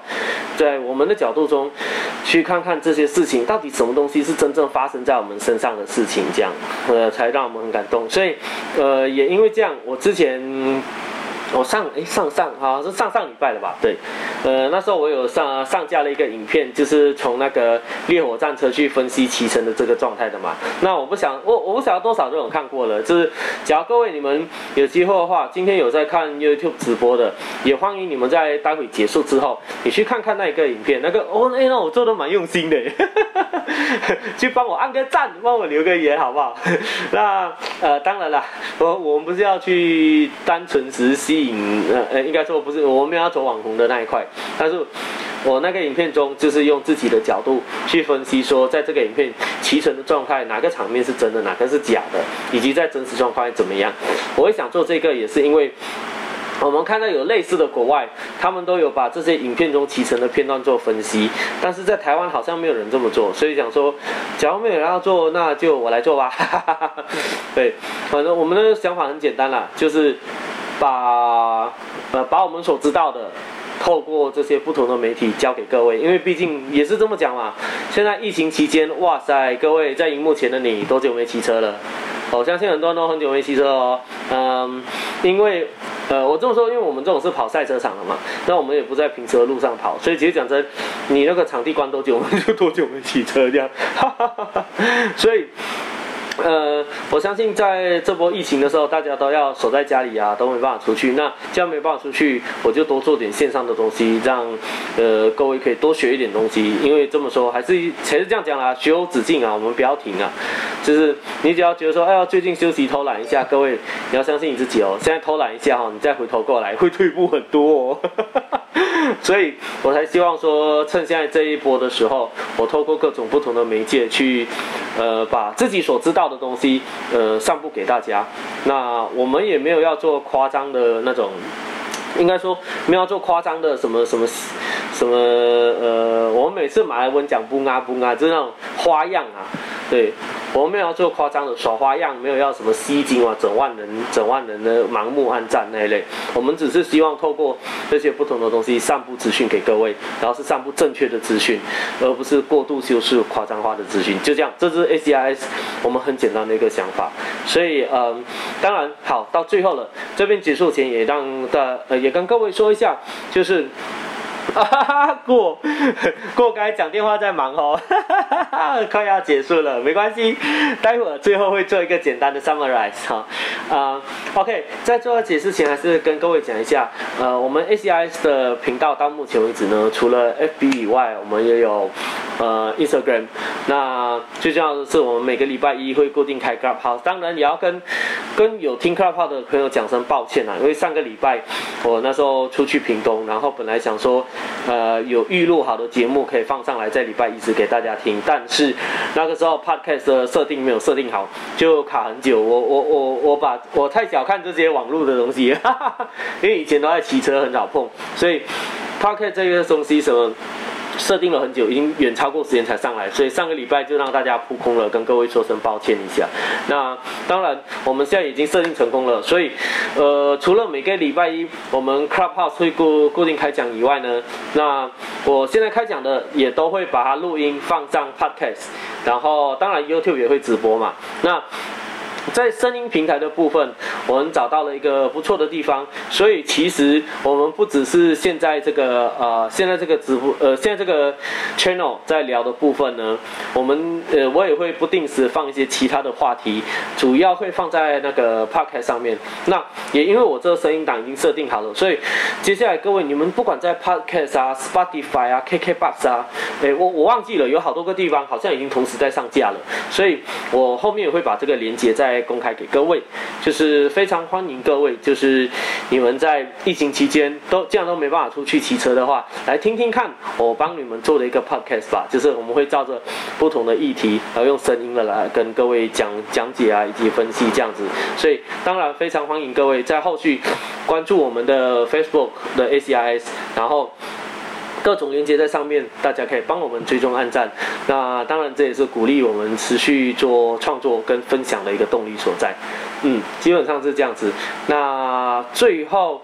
在我们的角度中，去看看这些事情到底什么东西是真正发生在我们身上的事情，这样呃才让我们很感动。所以呃也因为这样，我之前。我上哎上上好像是上上礼拜了吧？对，呃那时候我有上上架了一个影片，就是从那个烈火战车去分析骑乘的这个状态的嘛。那我不想我我不晓得多少都有看过了，就是假如各位你们有机会的话，今天有在看 YouTube 直播的，也欢迎你们在待会结束之后，你去看看那一个影片，那个哦哎那我做的蛮用心的，去帮我按个赞，帮我留个言好不好？那呃当然了，我我们不是要去单纯实习。呃呃，应该说不是，我们要走网红的那一块。但是，我那个影片中就是用自己的角度去分析，说在这个影片骑乘的状态，哪个场面是真的，哪个是假的，以及在真实状况怎么样。我会想做这个，也是因为我们看到有类似的国外，他们都有把这些影片中集成的片段做分析，但是在台湾好像没有人这么做，所以想说，假如没有人要做，那就我来做吧。对，反正我们的想法很简单啦，就是。把呃把我们所知道的，透过这些不同的媒体交给各位，因为毕竟也是这么讲嘛。现在疫情期间，哇塞，各位在荧幕前的你多久没骑车了？我相信很多人都很久没骑车哦。嗯，因为呃我这么说，因为我们这种是跑赛车场的嘛，那我们也不在平时的路上跑，所以其实讲真，你那个场地关多久，我们就多久没骑车这样。所以。呃，我相信在这波疫情的时候，大家都要守在家里啊，都没办法出去。那既然没办法出去，我就多做点线上的东西，让呃各位可以多学一点东西。因为这么说，还是还是这样讲啦，学无止境啊，我们不要停啊。就是你只要觉得说，哎呀，最近休息偷懒一下，各位你要相信你自己哦。现在偷懒一下哈，你再回头过来会退步很多哦。所以我才希望说，趁现在这一波的时候，我透过各种不同的媒介去，呃，把自己所知道的东西，呃，散布给大家。那我们也没有要做夸张的那种，应该说没有做夸张的什么什么什么，呃，我们每次马来文讲不啊不啊，就是那种花样啊，对。我们没有要做夸张的耍花样，没有要什么吸金啊，整万人、整万人的盲目暗赞那一类。我们只是希望透过这些不同的东西散布资讯给各位，然后是散布正确的资讯，而不是过度修饰、夸张化的资讯。就这样，这是 ACIS 我们很简单的一个想法。所以，嗯，当然好，到最后了，这边结束前也让的呃也跟各位说一下，就是。哈哈，过 过该讲电话在忙哦，快要结束了，没关系，待会儿最后会做一个简单的 summarize 哈，啊，OK，在做解释前还是跟各位讲一下，呃，我们 ACIS 的频道到目前为止呢，除了 FB 以外，我们也有呃 Instagram，那最重要的是我们每个礼拜一会固定开 Club，好当然也要跟跟有听 Club 的朋友讲声抱歉啊，因为上个礼拜我那时候出去屏东，然后本来想说。呃，有预录好的节目可以放上来，在礼拜一直给大家听。但是那个时候 podcast 的设定没有设定好，就卡很久。我我我我把我太小看这些网络的东西，因为以前都在骑车，很少碰，所以 podcast 这个东西什么。设定了很久，已经远超过时间才上来，所以上个礼拜就让大家扑空了，跟各位说声抱歉一下。那当然，我们现在已经设定成功了，所以呃，除了每个礼拜一我们 Clubhouse 会固固定开讲以外呢，那我现在开讲的也都会把它录音放上 Podcast，然后当然 YouTube 也会直播嘛。那在声音平台的部分，我们找到了一个不错的地方，所以其实我们不只是现在这个呃，现在这个直播呃，现在这个 channel 在聊的部分呢，我们呃，我也会不定时放一些其他的话题，主要会放在那个 podcast 上面。那也因为我这个声音档已经设定好了，所以接下来各位你们不管在 podcast 啊、Spotify 啊、KKbox 啊，哎，我我忘记了，有好多个地方好像已经同时在上架了，所以我后面也会把这个连接在公开给各位，就是非常欢迎各位，就是你们在疫情期间都这样都没办法出去骑车的话，来听听看我帮你们做的一个 podcast 吧，就是我们会照着不同的议题，然后用声音的来跟各位讲讲解啊，以及分析这样子，所以当然非常欢迎各位在后续关注我们的 Facebook 的 ACIS，然后。各种连接在上面，大家可以帮我们追踪、按赞。那当然，这也是鼓励我们持续做创作跟分享的一个动力所在。嗯，基本上是这样子。那最后，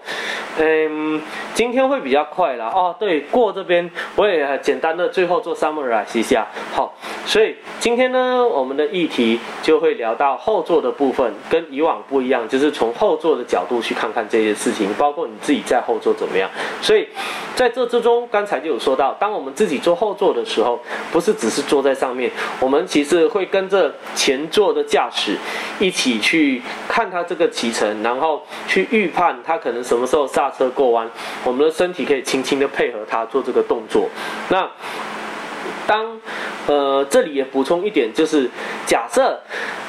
嗯，今天会比较快了哦。对，过这边我也简单的最后做 summarize 一下。好，所以今天呢，我们的议题就会聊到后座的部分，跟以往不一样，就是从后座的角度去看看这些事情，包括你自己在后座怎么样。所以在这之中，刚才。才就有说到，当我们自己坐后座的时候，不是只是坐在上面，我们其实会跟着前座的驾驶一起去看他这个骑乘，然后去预判他可能什么时候刹车过弯，我们的身体可以轻轻的配合他做这个动作。那当呃这里也补充一点，就是假设。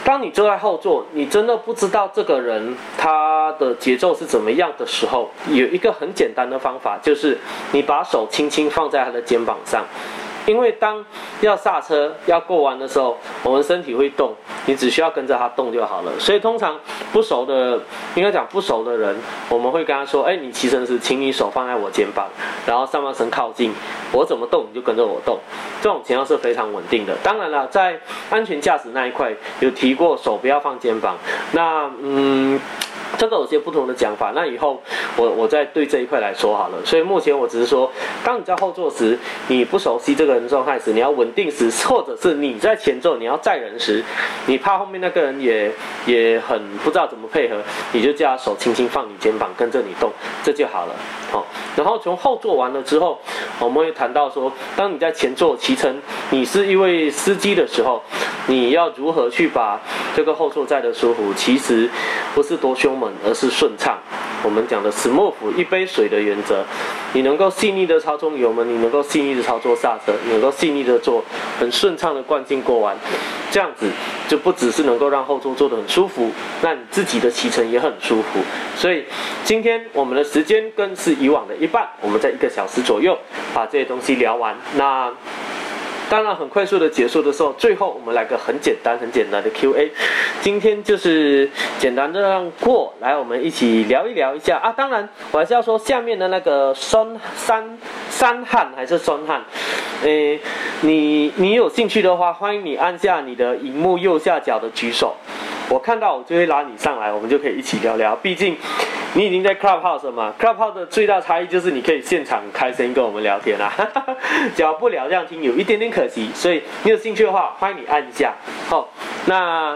当你坐在后座，你真的不知道这个人他的节奏是怎么样的时候，有一个很简单的方法，就是你把手轻轻放在他的肩膀上。因为当要刹车要过弯的时候，我们身体会动，你只需要跟着它动就好了。所以通常不熟的，应该讲不熟的人，我们会跟他说：“哎，你骑车时，请你手放在我肩膀，然后上半身靠近，我怎么动你就跟着我动。”这种情况是非常稳定的。当然了，在安全驾驶那一块有提过手不要放肩膀。那嗯。这个有些不同的讲法，那以后我我再对这一块来说好了。所以目前我只是说，当你在后座时，你不熟悉这个人状态时，你要稳定时，或者是你在前座你要载人时，你怕后面那个人也也很不知道怎么配合，你就叫他手轻轻放你肩膀，跟着你动，这就好了。好，然后从后座完了之后，我们会谈到说，当你在前座骑乘，你是一位司机的时候，你要如何去把这个后座载的舒服？其实不是多凶猛。而是顺畅，我们讲的 smooth 一杯水的原则，你能够细腻的操纵油门，你能够细腻的操作刹车，你能够细腻的做很顺畅的惯性过弯，这样子就不只是能够让后座坐得很舒服，那你自己的骑乘也很舒服。所以今天我们的时间跟是以往的一半，我们在一个小时左右把这些东西聊完。那。当然，很快速的结束的时候，最后我们来个很简单、很简单的 Q&A。今天就是简单的让过来，我们一起聊一聊一下啊。当然，我还是要说下面的那个酸山山汉还是酸汉，诶，你你有兴趣的话，欢迎你按下你的荧幕右下角的举手。我看到我就会拉你上来，我们就可以一起聊聊。毕竟你已经在 Clubhouse 了嘛，Clubhouse 的最大差异就是你可以现场开声音跟我们聊天啊。只要不聊这样听有一点点可惜，所以你有兴趣的话，欢迎你按一下。好，那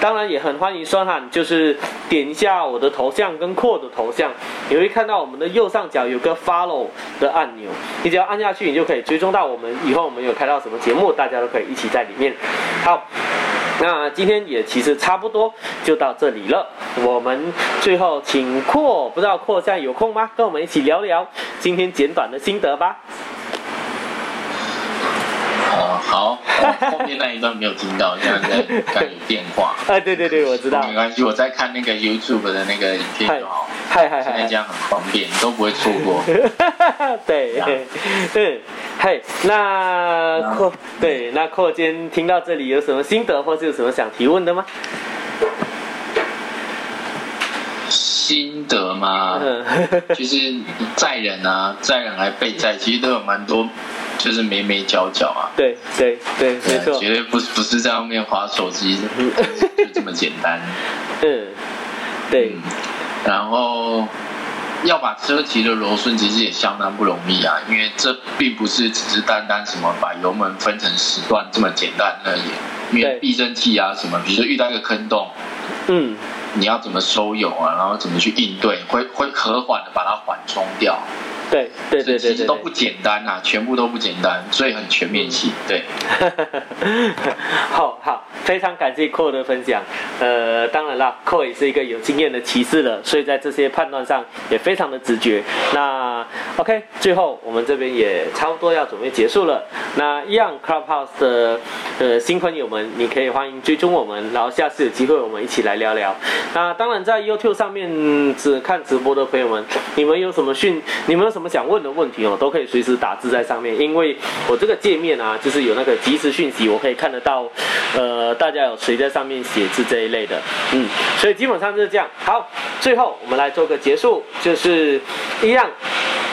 当然也很欢迎双汉，就是点一下我的头像跟阔的头像，你会看到我们的右上角有个 Follow 的按钮，你只要按下去，你就可以追踪到我们以后我们有开到什么节目，大家都可以一起在里面。好。那今天也其实差不多就到这里了。我们最后请阔，不知道阔现在有空吗？跟我们一起聊聊今天简短的心得吧。哦，好，后面那一段没有听到，现在在看有电话。哎，对对对，我知道。没关系，我在看那个 YouTube 的那个影片就好。嗨嗨嗨，现在这样很方便，都不会错过。对，嗯，嘿，那阔，对，那阔今听到这里有什么心得，或是有什么想提问的吗？心得吗？就是载人啊，载人来被载，其实都有蛮多。就是眉眉角角啊，对对对，没错，绝对不不是在后面划手机，就这么简单。嗯，对。然后要把车骑的柔顺，其实也相当不容易啊，因为这并不是只是单单什么把油门分成十段这么简单而已。因为避震器啊什么，比如说遇到一个坑洞，嗯，你要怎么收油啊，然后怎么去应对，会会和缓的把它缓冲掉。对对对对，其实都不简单呐，全部都不简单，所以很全面性。对，好好，非常感谢寇的分享。呃，当然啦，寇也是一个有经验的骑士了，所以在这些判断上也非常的直觉。那 OK，最后我们这边也差不多要准备结束了。那一样 Clubhouse 的呃新朋友们，你可以欢迎追踪我们，然后下次有机会我们一起来聊聊。那当然在 YouTube 上面只看直播的朋友们，你们有什么讯？你们有？什么想问的问题哦，都可以随时打字在上面，因为我这个界面啊，就是有那个即时讯息，我可以看得到，呃，大家有谁在上面写字这一类的，嗯，所以基本上就是这样。好，最后我们来做个结束，就是一样，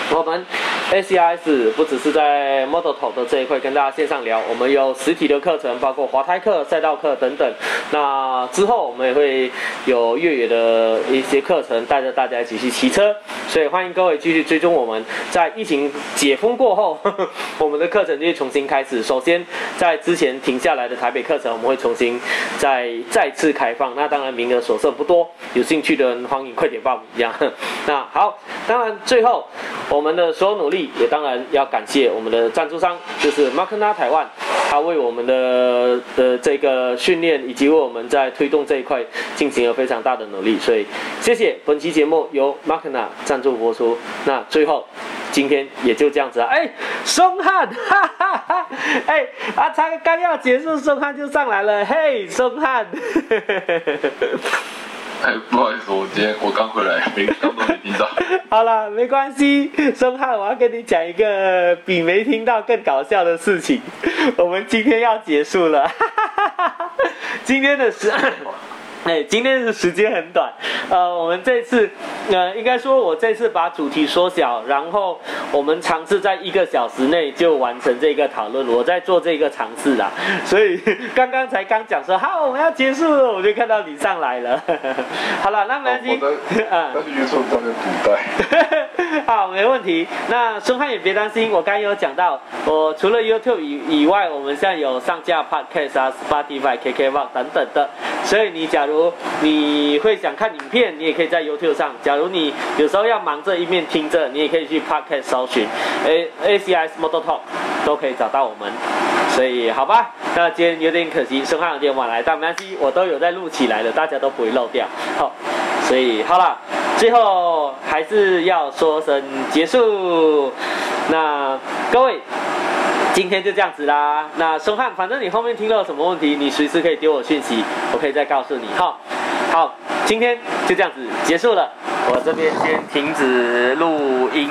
我们。ACIS 不只是在 Model 头的这一块跟大家线上聊，我们有实体的课程，包括滑胎课、赛道课等等。那之后我们也会有越野的一些课程，带着大家一起去骑车。所以欢迎各位继续追踪我们。在疫情解封过后，我们的课程就会重新开始。首先，在之前停下来的台北课程，我们会重新再再次开放。那当然名额所剩不多，有兴趣的人欢迎快点报名。这样，那好，当然最后我们的所有努力。也当然要感谢我们的赞助商，就是 Markna 台湾，他为我们的的这个训练以及为我们在推动这一块进行了非常大的努力，所以谢谢。本期节目由 Markna 赞助播出。那最后，今天也就这样子啊。哎，松汉，哈哈哈，哎，啊，才刚要结束，松汉就上来了。嘿，松汉。哎，不好意思，我今天我刚回来，没刚都没听到。好了，没关系，松汉，我要跟你讲一个比没听到更搞笑的事情。我们今天要结束了，今天的时。哎，今天的时间很短，呃，我们这次，呃，应该说，我这次把主题缩小，然后我们尝试在一个小时内就完成这个讨论，我在做这个尝试啦，所以 刚刚才刚讲说好，我们要结束了，我就看到你上来了，好了，那没关系，啊，那就约束在那古代，好，没问题，那孙汉也别担心，我刚刚有讲到，我除了 YouTube 以以外，我们现在有上架 Podcast 啊，Spotify、KKBox 等等的，所以你假如如你会想看影片，你也可以在 YouTube 上。假如你有时候要忙着一面听着，你也可以去 Podcast 搜寻 A A C S Model Talk，都可以找到我们。所以好吧，那今天有点可惜，生汉有点晚来，但没关系，我都有在录起来的，大家都不会漏掉。好，所以好了，最后还是要说声结束。那各位。今天就这样子啦。那松汉，反正你后面听到有什么问题，你随时可以丢我讯息，我可以再告诉你。哈，好，今天就这样子结束了。我这边先停止录音。